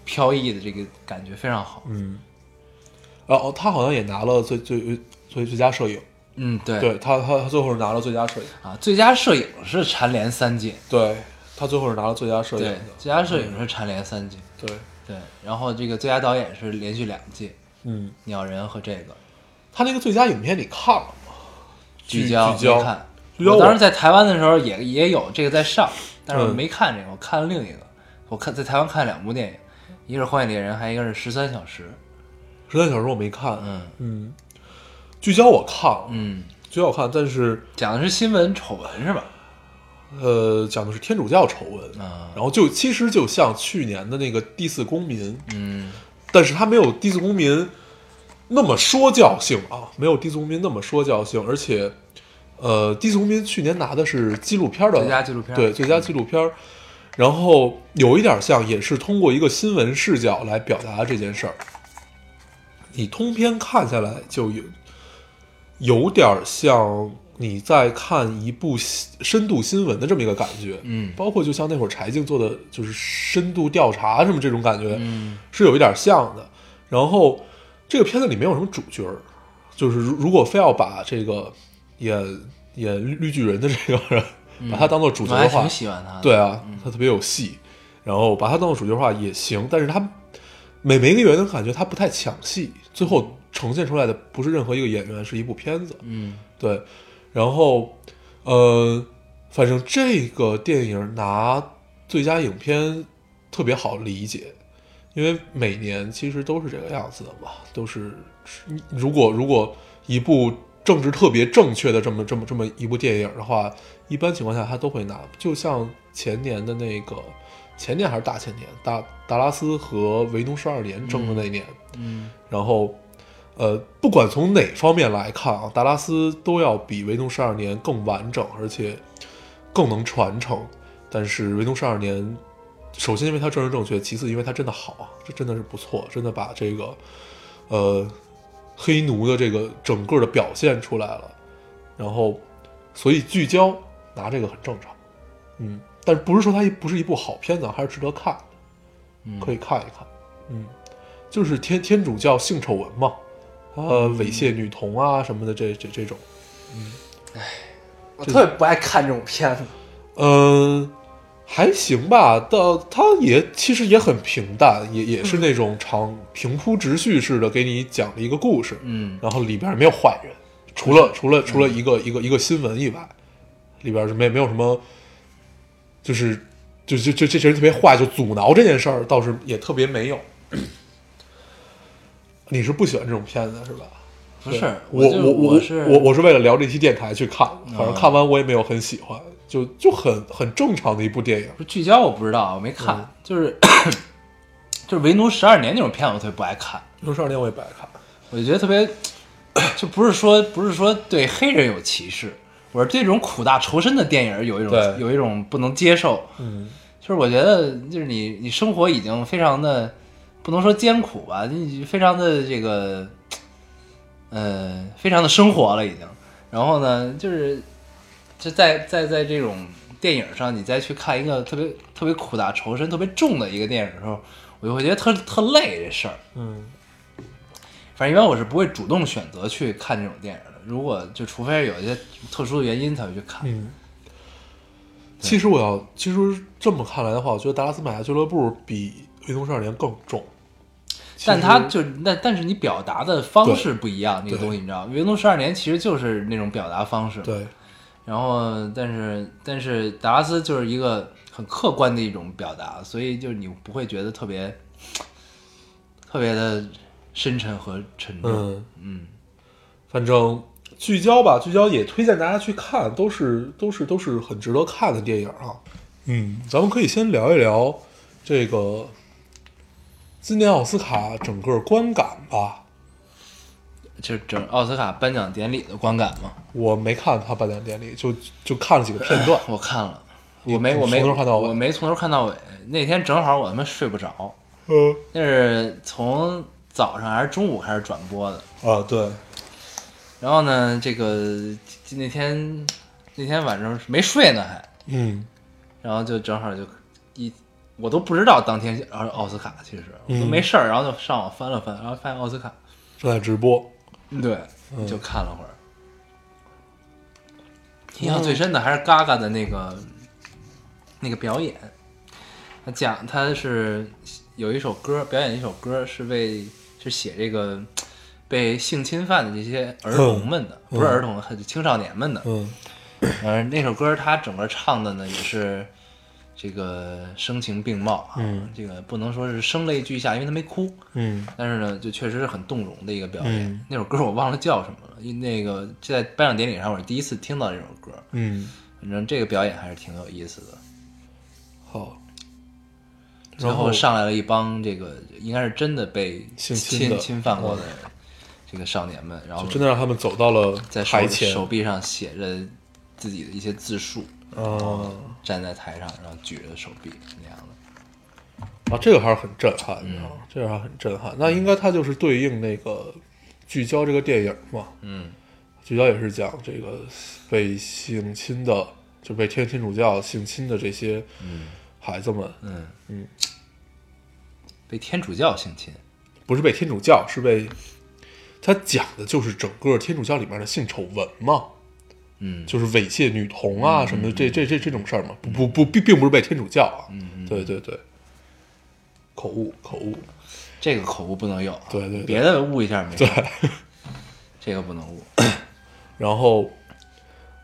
飘逸的这个感觉非常好。嗯，然后他好像也拿了最最最最佳摄影，嗯，对。对他他他最后是拿了最佳摄影，啊，最佳摄影是蝉联三届，对他最后是拿了最佳摄影对，，最佳摄影是蝉联三届，对，对，然后这个最佳导演是连续两届，嗯，鸟人和这个。他那个最佳影片你看了吗？聚焦聚焦。看。聚焦。我当时在台湾的时候也也有这个在上，但是我嗯。没看这个，我看了另一个。我看在台湾看了两部电影，一个是《荒野猎人》，还有一个是《十三小时》。十三小时我没看，嗯。嗯，聚焦我看了，嗯，聚焦我看，但是讲的是新闻丑闻是吧？呃，讲的是天主教丑闻，啊。然后就其实就像去年的那个第四公民，嗯。但是他没有第四公民那么说教性啊，没有第四公民那么说教性，而且，呃，第四公民去年拿的是纪录片的最佳纪录片对最佳纪录片，然后有一点像，也是通过一个新闻视角来表达这件事儿。你通篇看下来就有有点像你在看一部新深度新闻的这么一个感觉，嗯。包括就像那会儿柴静做的就是深度调查什么这种感觉，嗯。是有一点像的。然后这个片子里没有什么主角儿，就是如如果非要把这个演演绿绿巨人的这个人、<laughs> 把他当做主角的话挺，喜欢他。对啊，他特别有戏，然后把他当做主角的话也行，但是他每每一个演员感觉他不太抢戏，最后呈现出来的不是任何一个演员，是一部片子。嗯。对，然后呃，反正这个电影拿最佳影片特别好理解，因为每年其实都是这个样子的嘛，都是如果如果一部政治特别正确的这么这么这么一部电影的话，一般情况下他都会拿，就像前年的那个前年还是大前年，达达拉斯和维农十二年争的那年，嗯。然后，呃，不管从哪方面来看啊，达拉斯都要比维农十二年更完整，而且更能传承。但是维农十二年，首先因为它政治正确，其次因为它真的好啊，这真的是不错，真的把这个呃黑奴的这个整个的表现出来了。然后，所以聚焦拿这个很正常，嗯，但是不是说它不是一部好片子，还是值得看，可以看一看，嗯，就是天天主教性丑闻嘛，呃，猥亵女童啊什么的，这这这种，我特别不爱看这种片子。嗯，还行吧。到它也其实也很平淡，也也是那种长平铺直叙式的给你讲了一个故事，嗯然后里边没有坏人，除了除了除了一个一个一个新闻以外，里边是没没有什么，就是就就就这些人特别坏，就阻挠这件事儿倒是也特别没有。你是不喜欢这种片子是吧？不是我我我是我我是为了聊这期电台去看，反正啊看完我也没有很喜欢，就就很很正常的一部电影。聚焦，我不知道，我没看，嗯就是 <coughs> 就是为奴十二年那种片子，我特别不爱看，奴十二年我也不爱看，我就觉得特别，就不是说不是说对黑人有歧视，我是对这种苦大仇深的电影有一种有一种不能接受，嗯就是我觉得就是你你生活已经非常的不能说艰苦吧，你非常的这个，呃，非常的生活了已经。然后呢，就是就在在在这种电影上，你再去看一个特别特别苦大仇深、特别重的一个电影的时候，我就会觉得特特累这事儿。嗯反正一般我是不会主动选择去看这种电影的，如果就除非是有一些特殊的原因才会去看。嗯。其实我要，其实这么看来的话，我觉得《达拉斯买家俱乐部》比《运动少年》更重。其但他就那，但是你表达的方式不一样，那个东西你知道，《维农十二年》其实就是那种表达方式。。对，然后，但是但是达拉斯就是一个很客观的一种表达，所以就是你不会觉得特别特别的深沉和沉重。嗯嗯反正聚焦吧，聚焦也推荐大家去看，都是都是都是很值得看的电影啊。嗯，咱们可以先聊一聊这个今年奥斯卡整个观感吧。就是整奥斯卡颁奖典礼的观感嘛，我没看他颁奖典礼，就就看了几个片段。我看了，我没我没从头看到尾我没从头看到尾。那天正好我他妈睡不着，嗯那是从早上还是中午开始转播的。啊，对，然后呢，这个那天那天晚上没睡呢还，嗯然后就正好就一我都不知道当天奥斯卡，其实我都嗯没事儿，然后就上网翻了翻，然后发现奥斯卡，正在直播。对，嗯就看了会儿。印象最深的还是嘎嘎的那个那个表演，他讲他是有一首歌，表演一首歌是为是写这个被性侵犯的这些儿童们的，不是儿童，是青少年们的。嗯呃，那首歌他整个唱的呢也是这个声情并茂啊，嗯。这个不能说是声泪俱下，因为他没哭，嗯。但是呢，就确实是很动容的一个表演。嗯。那首歌我忘了叫什么了，因那个就在颁奖典礼上我是第一次听到这首歌，嗯，反正这个表演还是挺有意思的。好。最后上来了一帮这个应该是真的被性侵的侵犯过的这个少年们，然后真的让他们走到了在手手臂上写着自己的一些自述，啊站在台上，然后举着手臂那样的。啊，这个还是很震撼的嗯。啊，这个还是很震撼。那应该它就是对应那个聚焦这个电影嘛，嗯。聚焦也是讲这个被性侵的，就被天天主教性侵的这些孩子们，嗯。嗯，被天主教性侵。不是被天主教，是被他讲的就是整个天主教里面的性丑闻嘛，嗯，就是猥亵女童啊什么的，这这这这种事儿嘛，不不不，并并不是被天主教啊，嗯对对对，口误口误，这个口误不能有啊，对对对。别的误一下没事对，，<laughs> 这个不能误。<coughs> 然后，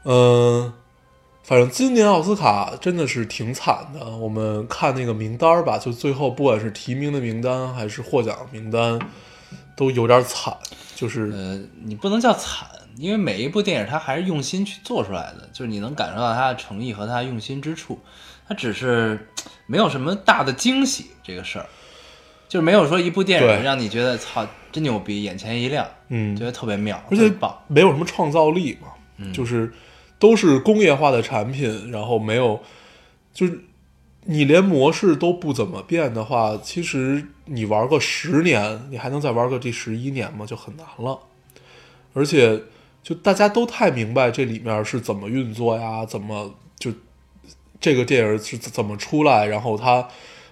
嗯、反正今年奥斯卡真的是挺惨的。我们看那个名单儿吧，就最后不管是提名的名单还是获奖名单，都有点惨。就是，呃，你不能叫惨，因为每一部电影它还是用心去做出来的，就是你能感受到它的诚意和它用心之处。它只是没有什么大的惊喜这个事儿，就是没有说一部电影让你觉得操真牛逼，眼前一亮，嗯觉，得特别妙，而且特别棒。没有什么创造力嘛，嗯就是都是工业化的产品，然后没有，就是你连模式都不怎么变的话，其实你玩个十年，你还能再玩个第十一年吗？就很难了。而且，就大家都太明白这里面是怎么运作呀，怎么就这个电影是怎么出来，然后它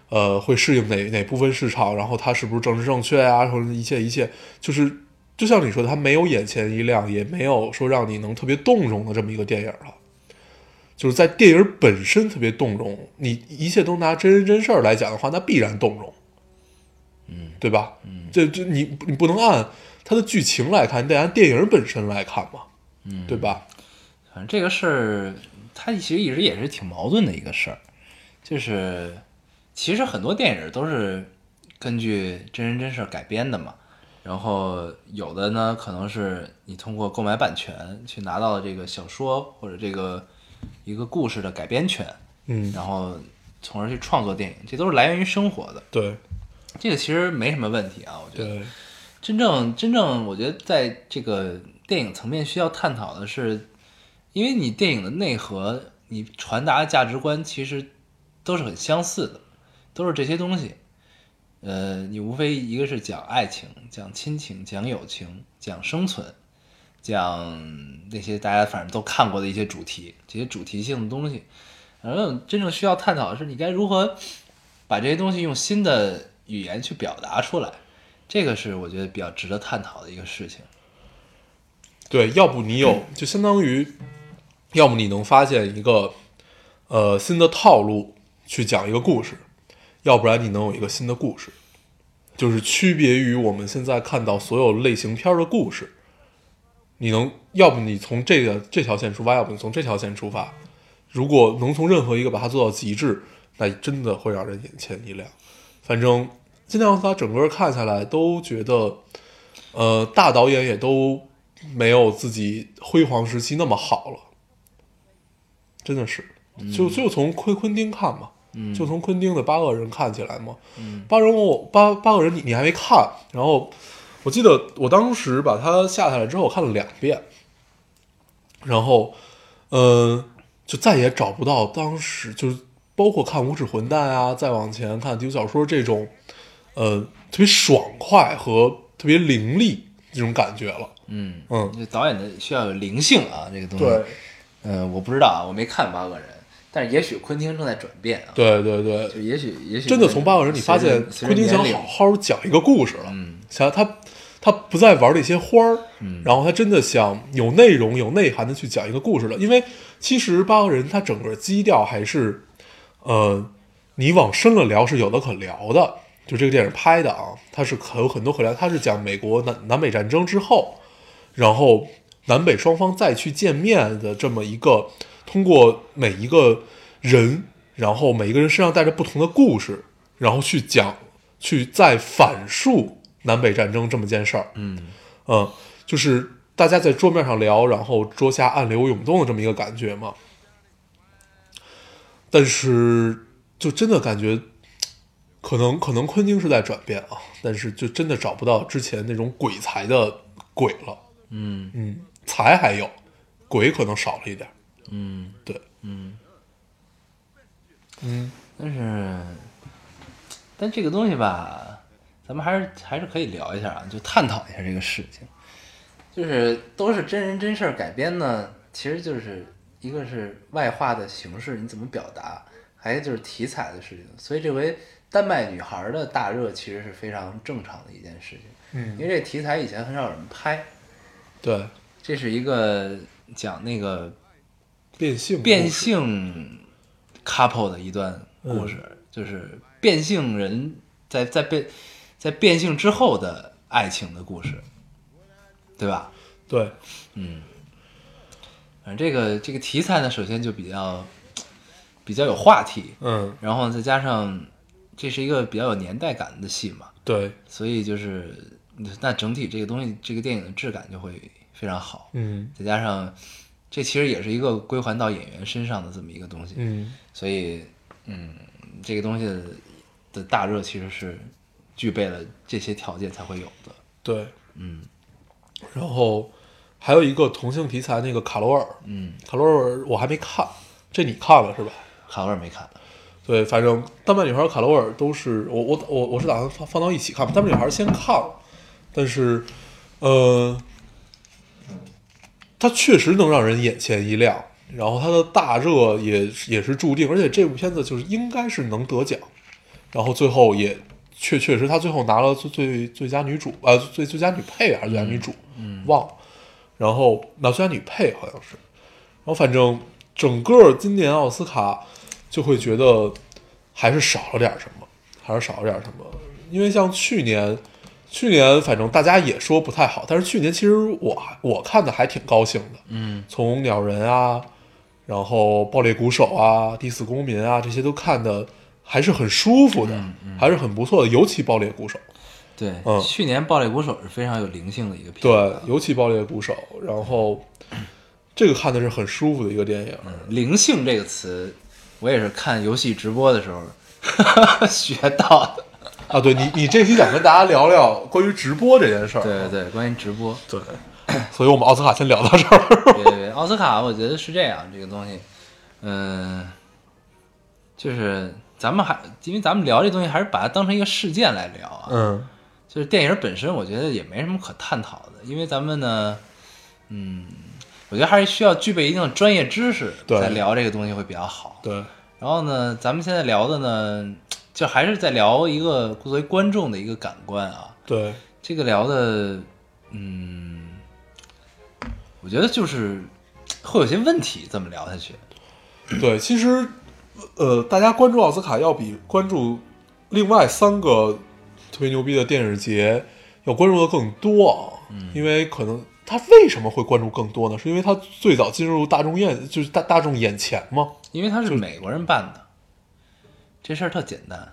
呃会适应哪哪部分市场，然后它是不是政治正确呀，或者一切一切，就是就像你说的，它没有眼前一亮，也没有说让你能特别动容的这么一个电影了。就是在电影本身特别动容，你一切都拿真人真事儿来讲的话，那必然动容，嗯，对吧？嗯，这这你你不能按它的剧情来看，你得按电影本身来看嘛，嗯，对吧？反正这个事儿，它其实一直也是挺矛盾的一个事儿，就是其实很多电影都是根据真人真事儿改编的嘛，然后有的呢可能是你通过购买版权去拿到了这个小说或者这个一个故事的改编权，嗯，然后从而去创作电影，这都是来源于生活的，对。这个其实没什么问题啊，我觉得。真正真正，我觉得在这个电影层面需要探讨的是，因为你电影的内核，你传达的价值观其实都是很相似的，都是这些东西。呃，你无非一个是讲爱情、讲亲情、讲友情、讲生存，讲那些大家反正都看过的一些主题，这些主题性的东西。然后真正需要探讨的是，你该如何把这些东西用新的语言去表达出来。这个是我觉得比较值得探讨的一个事情。对，要不你有，就相当于，要么你能发现一个呃新的套路去讲一个故事，要不然你能有一个新的故事，就是区别于我们现在看到所有类型片儿的故事。你能，要不你从这个这条线出发，要不你从这条线出发。如果能从任何一个把它做到极致，那真的会让人眼前一亮。反正今天奥斯卡整个看下来都觉得，呃，大导演也都没有自己辉煌时期那么好了，真的是。就就从昆昆汀看嘛，嗯就从昆汀的八恶人看起来嘛。嗯八人我八八个人你你还没看，然后我记得我当时把它下下来之后，我看了两遍，然后嗯、呃就再也找不到当时就是包括看《无耻混蛋》啊，再往前看《地球小说》这种呃特别爽快和特别凌厉这种感觉了。嗯嗯，这导演的需要有灵性啊，这个东西。对，嗯、我不知道啊，我没看八个人，但是也许昆汀正在转变啊。对对对，就也许也许真的从八个人，你发现昆汀想好好讲一个故事了。嗯想他他不再玩那些花儿，然后他真的想有内容、有内涵的去讲一个故事了。因为其实八个人他整个基调还是，呃，你往深了聊是有的可聊的。就这个电影拍的啊，它是可有很多可聊。它是讲美国南南北战争之后，然后南北双方再去见面的这么一个，通过每一个人，然后每一个人身上带着不同的故事，然后去讲，去再反述南北战争这么件事儿。嗯嗯，就是大家在桌面上聊，然后桌下暗流涌动的这么一个感觉嘛。但是就真的感觉，可能可能昆汀是在转变啊，但是就真的找不到之前那种鬼才的鬼了。嗯嗯，才还有，鬼可能少了一点。嗯对，嗯，嗯但是但这个东西吧，咱们还是还是可以聊一下啊，就探讨一下这个事情。就是都是真人真事儿改编呢，其实就是一个是外化的形式，你怎么表达，还有就是题材的事情。所以这回丹麦女孩的大热其实是非常正常的一件事情，嗯因为这题材以前很少有人拍。对，这是一个讲那个变性变性 couple 的一段故事，嗯就是变性人在在变在变性之后的爱情的故事，对吧？对，嗯，反正这个这个题材呢，首先就比较比较有话题，嗯然后再加上这是一个比较有年代感的戏嘛，对，所以就是那整体这个东西，这个电影的质感就会非常好。嗯再加上这其实也是一个归还到演员身上的这么一个东西，嗯所以嗯，这个东西的的大热其实是具备了这些条件才会有的。对，嗯。然后还有一个同性题材那个卡罗尔，嗯，卡罗尔我还没看，这你看了是吧？卡罗尔没看，对，反正丹麦女孩、卡罗尔都是我我我我是打算放放到一起看，丹麦女孩先看了，但是呃，它确实能让人眼前一亮，然后它的大热也也是注定，而且这部片子就是应该是能得奖，然后最后也确确实她最后拿了最最最佳女主呃最最佳女配还是最佳女主，嗯。忘了，然后拿最佳女配好像是，然后反正整个今年奥斯卡就会觉得还是少了点什么，还是少了点什么，因为像去年。去年反正大家也说不太好，但是去年其实我我看的还挺高兴的，嗯。从鸟人啊，然后爆裂鼓手啊、第四公民啊这些都看的还是很舒服的，还是很不错的，尤其爆裂鼓手，对，嗯。去年《爆裂鼓手》是非常有灵性的一个片对，，尤其爆裂鼓手，然后这个看的是很舒服的一个电影，灵性这个词，我也是看游戏直播的时候 <laughs> 学到的。啊，对你你这期想跟大家聊聊关于直播这件事儿，对对对，关于直播，对，<coughs> 所以我们奥斯卡先聊到这儿，对对对，奥斯卡我觉得是这样，这个东西，嗯、就是咱们还因为咱们聊这东西，还是把它当成一个事件来聊啊。嗯就是电影本身，我觉得也没什么可探讨的，因为咱们呢，嗯，我觉得还是需要具备一定的专业知识，对再聊这个东西会比较好。对，然后呢，咱们现在聊的呢，就还是在聊一个作为观众的一个感官啊。对，这个聊的，嗯，我觉得就是会有些问题，这么聊下去。对，其实，呃，大家关注奥斯卡要比关注另外三个特别牛逼的电影节要关注的更多啊，因为可能他为什么会关注更多呢？是因为他最早进入大众眼，就是大大众眼前吗？因为他是美国人办的，这事儿特简单。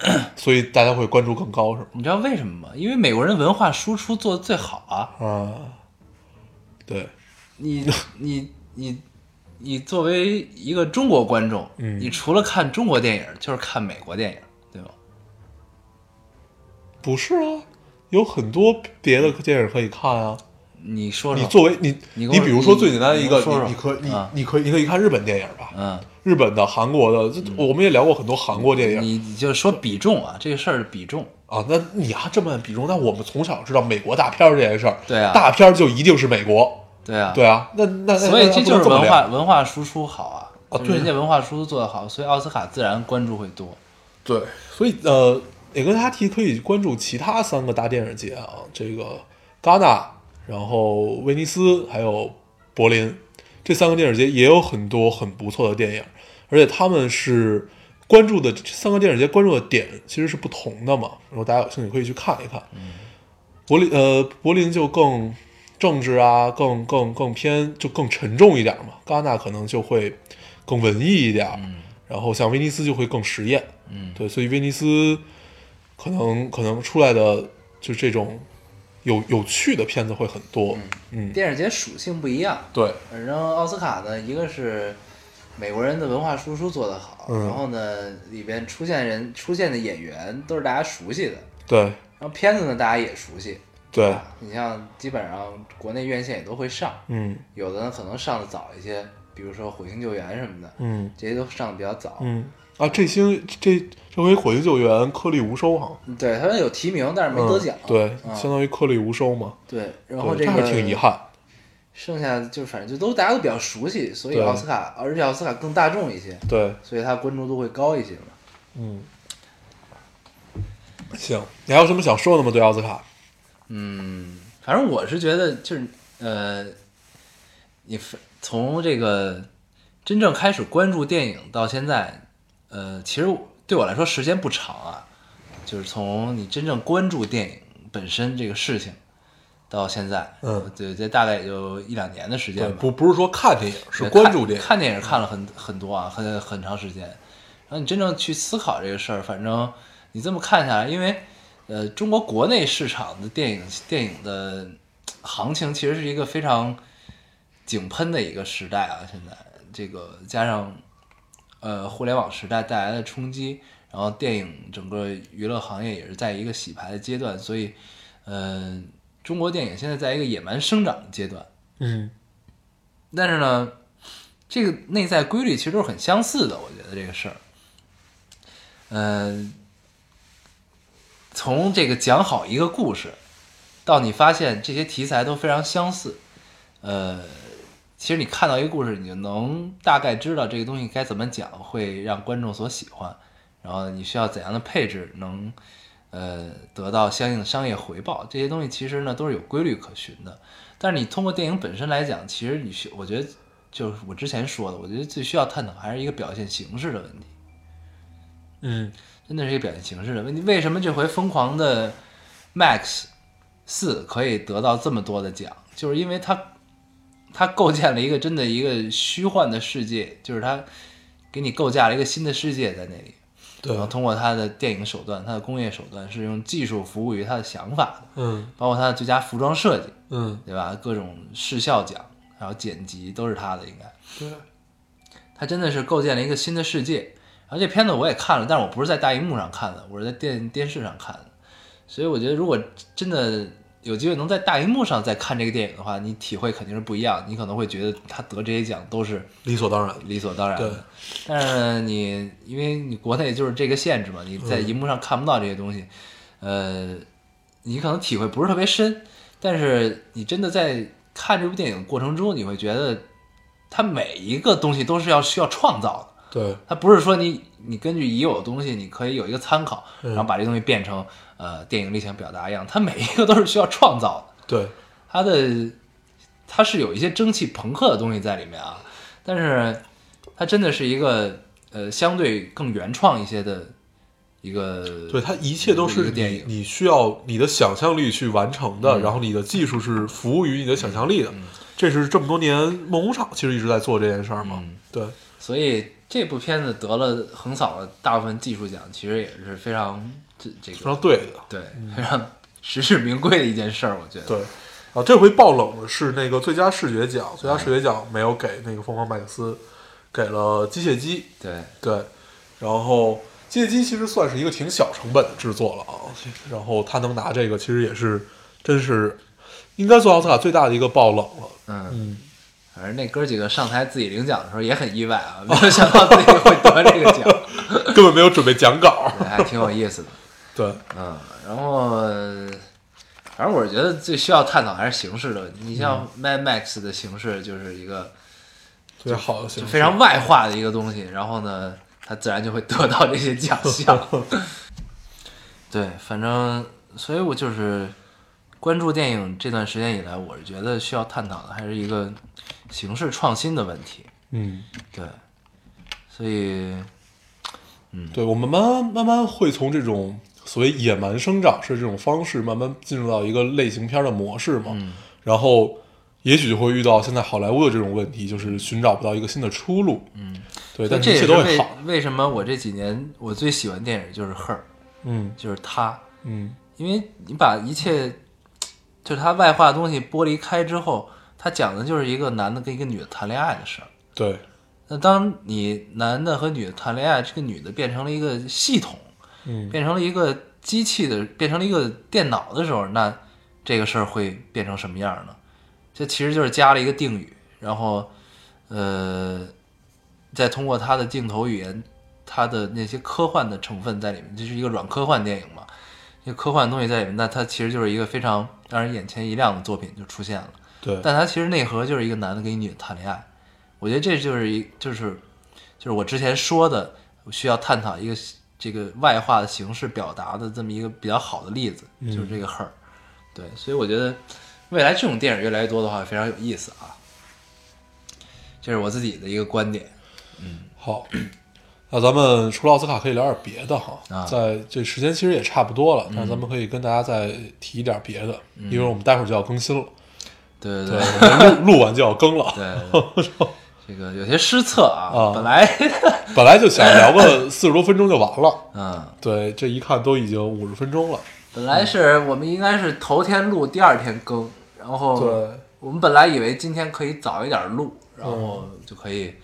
<clears throat> 所以大家会关注更高，是吗？你知道为什么吗？因为美国人文化输出做的最好啊。啊，对，你 <laughs> 你你你作为一个中国观众，嗯你除了看中国电影，就是看美国电影，对吧？不是啊，有很多别的电影可以看啊。你说说，你作为你，你比如说最简单的一个，说说你你可你啊你可以你可以看日本电影吧，嗯，日本的、韩国的，这我们也聊过很多韩国电影你你就说比重啊，这个事儿的比重，啊。那你还这么比重？那我们从小知道美国大片儿这件事儿，对啊大片儿就一定是美国，对啊，对啊。那那那所以这就是文化文化输出好啊，啊对就是人家文化输出做得好，所以奥斯卡自然关注会多。对，所以呃，也跟大家提可以关注其他三个大电影节啊，这个戛纳，然后威尼斯还有柏林这三个电影节也有很多很不错的电影，而且他们是关注的这三个电影节关注的点其实是不同的嘛，然后大家有兴趣可以去看一看。柏林呃，柏林就更政治啊，更更更偏就更沉重一点嘛，戛纳可能就会更文艺一点，然后像威尼斯就会更实验。嗯，对，所以威尼斯可能可能出来的就这种有有趣的片子会很多。嗯，电影节属性不一样，对，反正奥斯卡呢，一个是美国人的文化输出做得好，嗯然后呢里边出现人出现的演员都是大家熟悉的，对，然后片子呢大家也熟悉，对，你像基本上国内院线也都会上，嗯有的呢可能上的早一些，比如说《火星救援》什么的，嗯这些都上的比较早。嗯啊，这星这这回火星救援颗粒无收哈，对，他有提名，但是没得奖。嗯对，啊相当于颗粒无收嘛。对，然后，这个遗。憾。剩下就反正就都大家都比较熟悉，所以奥斯卡，而且奥斯卡更大众一些，对，所以它关注度会高一些嘛。嗯，行，你还有什么想说的吗？对奥斯卡？嗯，反正我是觉得就是呃，你分从这个真正开始关注电影到现在，呃，其实对我来说时间不长啊，就是从你真正关注电影本身这个事情到现在，嗯，对，这大概也就一两年的时，间吧。不不是说看电影，是关注电影。看看电影看了很很多啊，很很长时间。然后你真正去思考这个事儿，反正你这么看下来，因为呃，中国国内市场的电影电影的行情其实是一个非常井喷的一个时代啊。现在这个加上呃互联网时代带来的冲击，然后电影整个娱乐行业也是在一个洗牌的阶段，所以呃，中国电影现在在一个野蛮生长的阶段。嗯但是呢，这个内在规律其实都是很相似的，我觉得这个事儿，嗯、从这个讲好一个故事，到你发现这些题材都非常相似，呃，其实你看到一个故事，你就能大概知道这个东西该怎么讲会让观众所喜欢，然后你需要怎样的配置能呃得到相应的商业回报，这些东西其实呢都是有规律可循的。但是你通过电影本身来讲，其实你需，我觉得就是我之前说的，我觉得最需要探讨还是一个表现形式的问题。嗯真的是一个表现形式的问题。为什么这回《疯狂的 Max 四》可以得到这么多的奖？就是因为它它构建了一个真的一个虚幻的世界，就是它给你构架了一个新的世界在那里。对然后通过它的电影手段、它的工业手段，是用技术服务于它的想法的，嗯包括它的最佳服装设计，嗯，对吧？各种视效奖，然后剪辑都是他的，应该。对，他真的是构建了一个新的世界。然后这片子我也看了，但是我不是在大荧幕上看的，我是在电电视上看的。所以我觉得，如果真的有机会能在大荧幕上再看这个电影的话，你体会肯定是不一样。你可能会觉得他得这些奖都是理所当然。理所当然对的。但是，你因为你国内就是这个限制嘛，你在荧幕上看不到这些东西，呃，你可能体会不是特别深。但是你真的在看这部电影过程中，你会觉得它每一个东西都是要需要创造的。对，它不是说你你根据已有的东西，你可以有一个参考，嗯然后把这东西变成呃电影里想表达一样。它每一个都是需要创造的。<laughs> 对，它的它是有一些蒸汽朋克的东西在里面啊，但是它真的是一个呃相对更原创一些的一个对，它一切都一是个电影，你你需要你的想象力去完成的，嗯然后你的技术是服务于你的想象力的。这是这么多年梦工厂其实一直在做这件事儿嘛。嗯对，所以这部片子得了横扫了大部分技术奖，其实也是非常这这个非常对的。对非常 <laughs> 实至名归的一件事儿，我觉得。对，啊，这回爆冷的是那个最佳视觉奖，最佳视觉奖没有给那个疯狂麦克斯，给了机械姬。对对，然后机械姬其实算是一个挺小成本的制作了啊，然后他能拿这个，其实也是真是应该做奥斯卡最大的一个爆冷了。嗯，嗯，反正那哥几个上台自己领奖的时候也很意外啊，没有想到自己会得这个奖，<laughs> 根本没有准备讲稿。<laughs> 对，还挺有意思的。<laughs> 对，嗯，然后呃反正我是觉得最需要探讨还是形式的问题。你像嗯 Mad Max 的形式就是一个特别好的形式，非常外化的一个东西，然后呢，它自然就会得到这些奖项。对，反正所以我就是关注电影这段时间以来，我是觉得需要探讨的还是一个形式创新的问题。嗯，对，所以嗯对我们慢慢慢慢会从这种所谓野蛮生长式这种方式，慢慢进入到一个类型片的模式嘛。嗯然后也许就会遇到现在好莱坞的这种问题，就是寻找不到一个新的出路。嗯，对，但这切都会好。为什么我这几年我最喜欢电影就是《Her》，嗯就是他，嗯因为你把一切就是他外化的东西剥离开之后，他讲的就是一个男的跟一个女的谈恋爱的事儿。对，那当你男的和女的谈恋爱，这个女的变成了一个系统，嗯变成了一个机器的，变成了一个电脑的时候，那这个事儿会变成什么样呢？这其实就是加了一个定语，然后，呃，再通过他的镜头语言，他的那些科幻的成分在里面，这是一个软科幻电影嘛，这科幻的东西在里面，那它其实就是一个非常让人眼前一亮的作品就出现了。对，但它其实内核就是一个男的跟一女的谈恋爱，我觉得这就是一就是就是我之前说的，我需要探讨一个这个外化的形式表达的这么一个比较好的例子，就是这个 her，、对，所以我觉得未来这种电影越来越多的话，非常有意思啊，这是我自己的一个观点。嗯好。那咱们除了奥斯卡，可以聊点别的哈。啊在这时间其实也差不多了，但是咱们可以跟大家再提一点别的，因为我们待会儿就要更新了，对对，对我们录录完就要更了。对，<laughs> 这个有些失策啊，啊本来 <laughs> 本来就想聊个 <laughs> 四十多分钟就完了，嗯。对，这一看都已经五十分钟了。本来是我们应该是头天录，第二天更，然后对我们本来以为今天可以早一点录，然后嗯就可以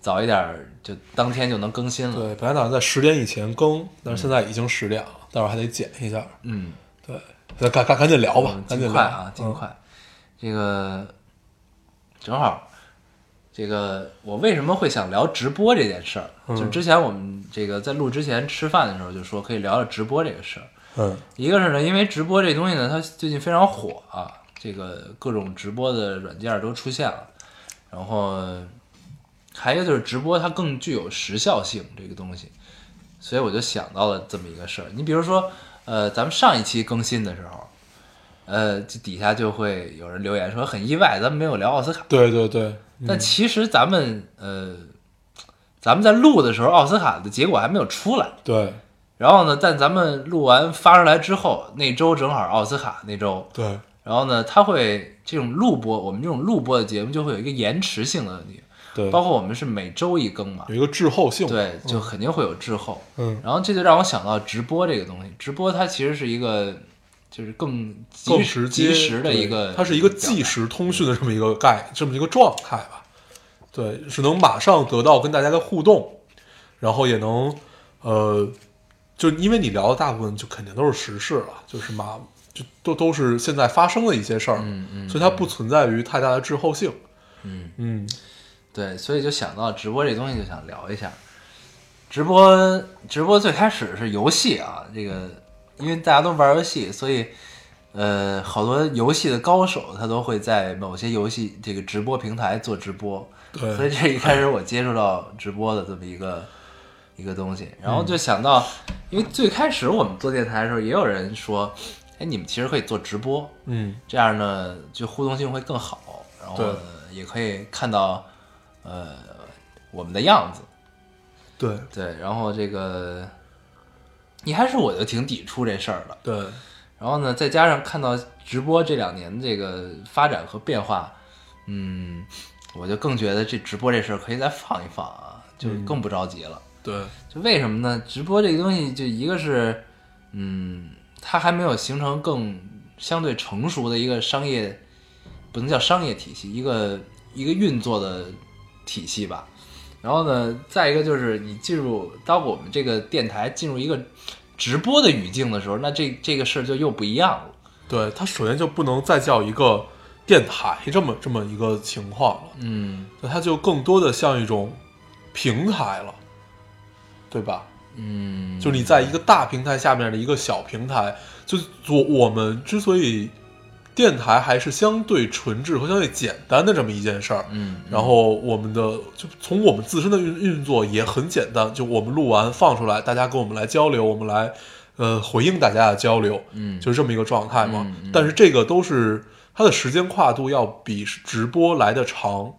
早一点，就当天就能更新了。对，本来打算在十点以前更，但是现在已经十点了，待会儿还得剪一下。嗯，对，那赶赶赶紧聊吧嗯，赶紧快啊，尽嗯快。这个正好，这个我为什么会想聊直播这件事儿？嗯就之前我们这个在录之前吃饭的时候就说可以聊聊直播这个事儿。嗯一个是呢，因为直播这东西呢，它最近非常火啊，这个各种直播的软件都出现了，然后还有就是直播它更具有时效性这个东西，所以我就想到了这么一个事儿。你比如说，呃，咱们上一期更新的时候，呃，这底下就会有人留言说很意外，咱们没有聊奥斯卡，对对对，但其实咱们呃，咱们在录的时候，奥斯卡的结果还没有出来。对然后呢，但咱们录完发出来之后，那周正好奥斯卡那周，对然后呢，它会这种录播，我们这种录播的节目就会有一个延迟性的问题，对，包括我们是每周一更嘛，有一个滞后性。对，就肯定会有滞后。嗯，然后这就让我想到直播这个东西，直播它其实是一个就是更及更时及时的一个，它是一个即时通讯的这么一个概，这么一个状态吧。对，是能马上得到跟大家的互动，然后也能呃，就因为你聊的大部分就肯定都是时事了，就是马就都都是现在发生的一些事儿，嗯嗯所以它不存在于太大的滞后性。嗯嗯对，所以就想到直播这东西，就想聊一下。直播直播最开始是游戏啊，这个因为大家都玩游戏，所以呃，好多游戏的高手他都会在某些游戏这个直播平台做直播，对。所以这一开始我接触到直播的这么一个一个东西，然后就想到，因为最开始我们做电台的时候，也有人说，哎，你们其实可以做直播，嗯。这样呢，就互动性会更好，然后呢也可以看到呃我们的样子，对。对，然后这个一开始我就挺抵触这事儿的，对，然后呢，再加上看到直播这两年这个发展和变化，嗯，我就更觉得这直播这事儿可以再放一放啊，就更不着急了。对，就为什么呢？直播这个东西，就一个是，嗯，它还没有形成更相对成熟的一个商业，不能叫商业体系，一个一个运作的体系吧。然后呢，再一个就是你进入当我们这个电台进入一个直播的语境的时候，那这这个事儿就又不一样了。对，它首先就不能再叫一个电台这么这么一个情况了，嗯那它就更多的像一种平台了，对吧？嗯，就你在一个大平台下面的一个小平台，就我我们之所以电台还是相对纯质和相对简单的这么一件事儿，嗯，然后我们的就从我们自身的运运作也很简单，就我们录完放出来，大家跟我们来交流，我们来呃回应大家的交流，嗯。就是这么一个状态嘛。但是这个都是它的时间跨度要比直播来的长，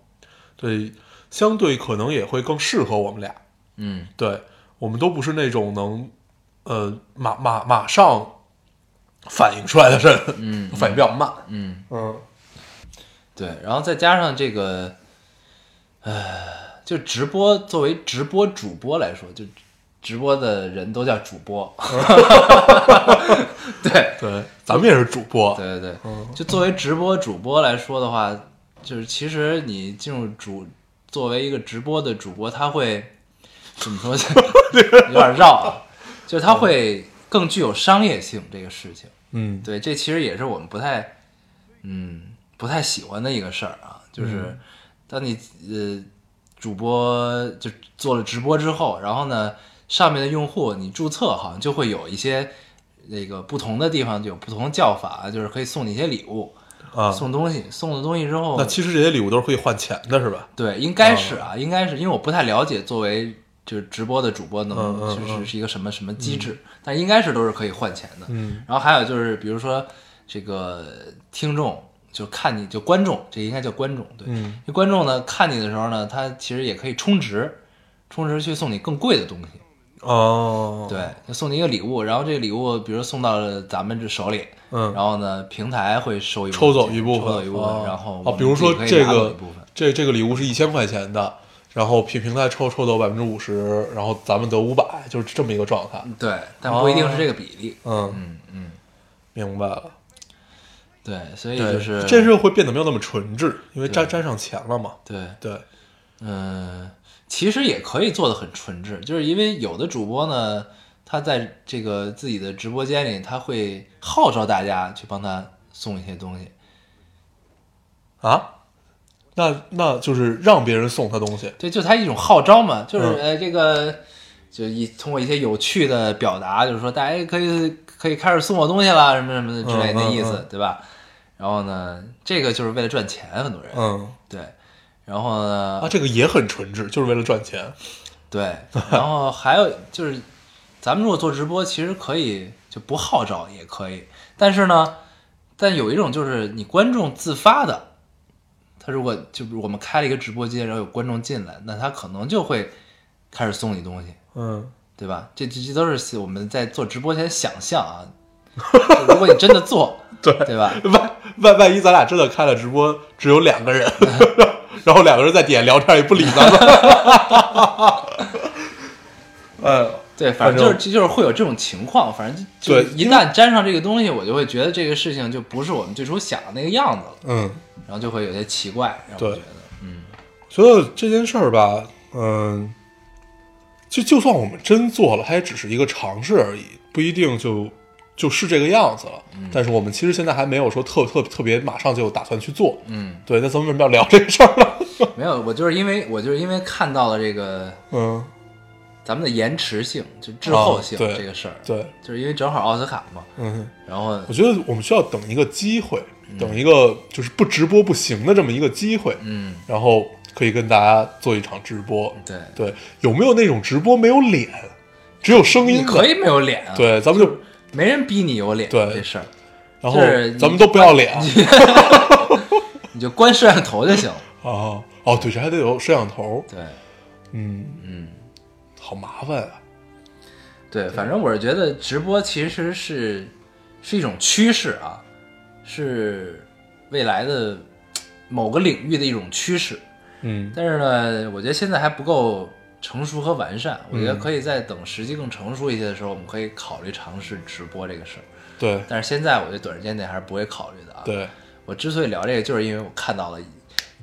对，相对可能也会更适合我们俩。嗯。对我们都不是那种能呃马马马上反应出来的人，嗯 <laughs> 反应比较慢。嗯，嗯对，然后再加上这个，呃，就直播作为直播主播来说，就直播的人都叫主播，<laughs> 对对，咱们也是主播。对对对，嗯就作为直播主播来说的话，就是其实你进入主作为一个直播的主播，他会怎么说？<laughs> 有点绕啊，就是他会更具有商业性这个事情。嗯，对，这其实也是我们不太，嗯，不太喜欢的一个事儿啊，就是当你呃主播就做了直播之后，然后呢，上面的用户你注册好像就会有一些那个不同的地方就有不同的叫法，就是可以送你一些礼物，啊，送东西，送了东西之后，那其实这些礼物都是可以换钱的，是吧？对，应该是啊，应该是因为我不太了解作为就是直播的主播能就是嗯是一个什么什么机制，但应该是都是可以换钱的。嗯然后还有就是比如说这个听众就看你就观众，这应该叫观众对，嗯因为观众呢看你的时候呢，他其实也可以充值，充值去送你更贵的东西。哦，，对，就送你一个礼物，然后这个礼物比如送到了咱们这手里，嗯，然后呢平台会收一部分抽走一部分，抽走一部分，哦然后哦，比如说这个。这这个礼物是一千块钱的，然后平平台抽抽走百分之五十，然后咱们得五百，就是这么一个状态。对，但不一定是这个比例。嗯，嗯嗯，明白了。对，所以，就是这事会变得没有那么纯质，因为沾沾上钱了嘛。对，对，嗯，其实也可以做的很纯质，就是因为有的主播呢，他在这个自己的直播间里，他会号召大家去帮他送一些东西。啊，那那就是让别人送他东西。对，就他一种号召嘛，就是、嗯呃这个。就一通过一些有趣的表达，就是说大家可以可以开始送我东西啦，什么什么的之类的意思，嗯对吧？然后呢，这个就是为了赚钱，很多人、嗯对。然后呢，啊，这个也很纯质，就是为了赚钱。对，然后还有就是，咱们如果做直播，其实可以就不号召也可以，但是呢，但有一种就是你观众自发的，他如果就是我们开了一个直播间，然后有观众进来，那他可能就会开始送你东西，嗯，对吧？这这这都是我们在做直播前想象啊。就如果你真的做，<laughs> 对对吧？万万万一咱俩真的开了直播，只有两个人，<laughs> 然后两个人在底下聊天也不理咱们。哎，<laughs> 对，反正就是就是会有这种情况，反正就一旦沾上这个东西，我就会觉得这个事情就不是我们最初想的那个样子了。嗯，然后就会有些奇怪，让我觉得，嗯，觉得这件事儿吧，嗯，就就算我们真做了，它也只是一个尝试而已，不一定就就是这个样子了。但是我们其实现在还没有说特特特别马上就打算去做。嗯，对，那咱们为什么要聊这个事儿呢？<laughs> 没有，我就是因为我就是因为看到了这个嗯，咱们的延迟性，就滞后性啊对这个事儿，对，就是因为正好奥斯卡嘛，嗯，然后我觉得我们需要等一个机会，等一个就是不直播不行的这么一个机会，嗯，然后可以跟大家做一场直播。对，对，有没有那种直播没有脸，只有声音？可以没有脸啊，，对，咱们就没人逼你有脸对这事儿，然后是咱们都不要脸 <laughs> 你就关摄像头就行了，哦哦，对，这还得有摄像头，对，嗯，嗯，好麻烦啊。对，反正我是觉得直播其实是是一种趋势啊，是未来的某个领域的一种趋势。嗯但是呢，我觉得现在还不够成熟和完善，我觉得可以在等时机更成熟一些的时候，我们可以考虑尝试直播这个事儿。对但是现在我觉得短时间内还是不会考虑的啊。，对，我之所以聊这个，就是因为我看到了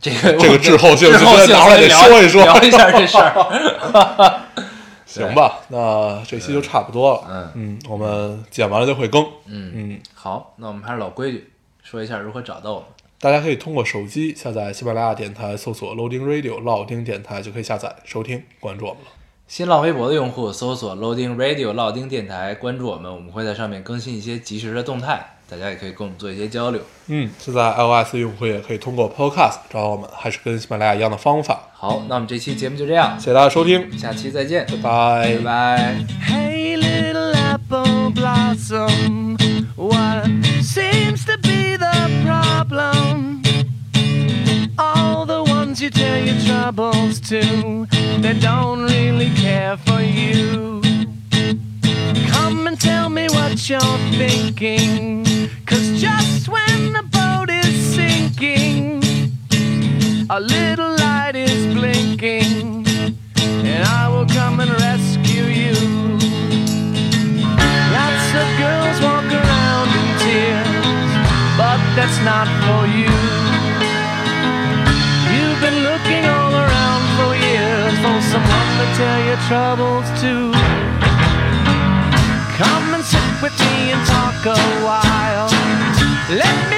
这个这个滞后性 <laughs> 滞后性就拿来得聊说一说聊一下这事儿。<laughs> 行吧，那这期就差不多了。嗯嗯，我们剪完了就会更。嗯，嗯，好，那我们还是老规矩，说一下如何找到我们。大家可以通过手机下载喜马拉雅电台，搜索 Loading Radio 老丁电台就可以下载收听，关注我们了。新浪微博的用户搜索 Loading Radio 老丁电台，关注我们，我们会在上面更新一些及时的动态，大家也可以跟我们做一些交流。嗯，现在 iOS 用户也可以通过 Podcast 找到我们，还是跟喜马拉雅一样的方法。好，那我们这期节目就这样，谢谢大家收听，下期再见，拜拜拜。Hey, little apple blossom, what seems to be the problem? All the ones you tell your troubles to, they don't really care for you. Come and tell me what you're thinking, that's not for you. You've been looking all around for years for someone to tell your troubles to. Come and sit with me and talk a while. Let me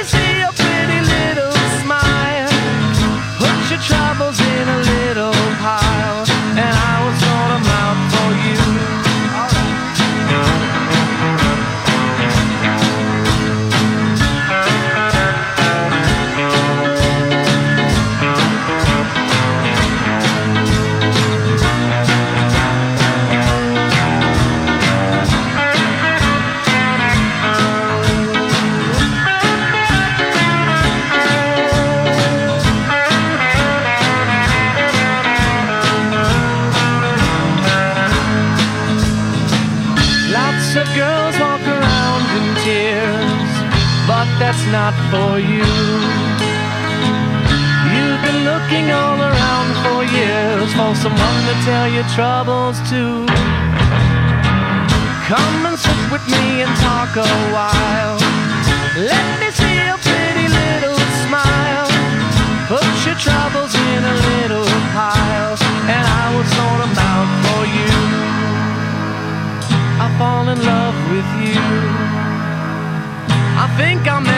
not for you. You've been looking all around for years for someone to tell your troubles to. Come and sit with me and talk a while. Let me see your pretty little smile. Put your troubles in a little pile, and I will sort them out for you. I fall in love with you. I think I'm.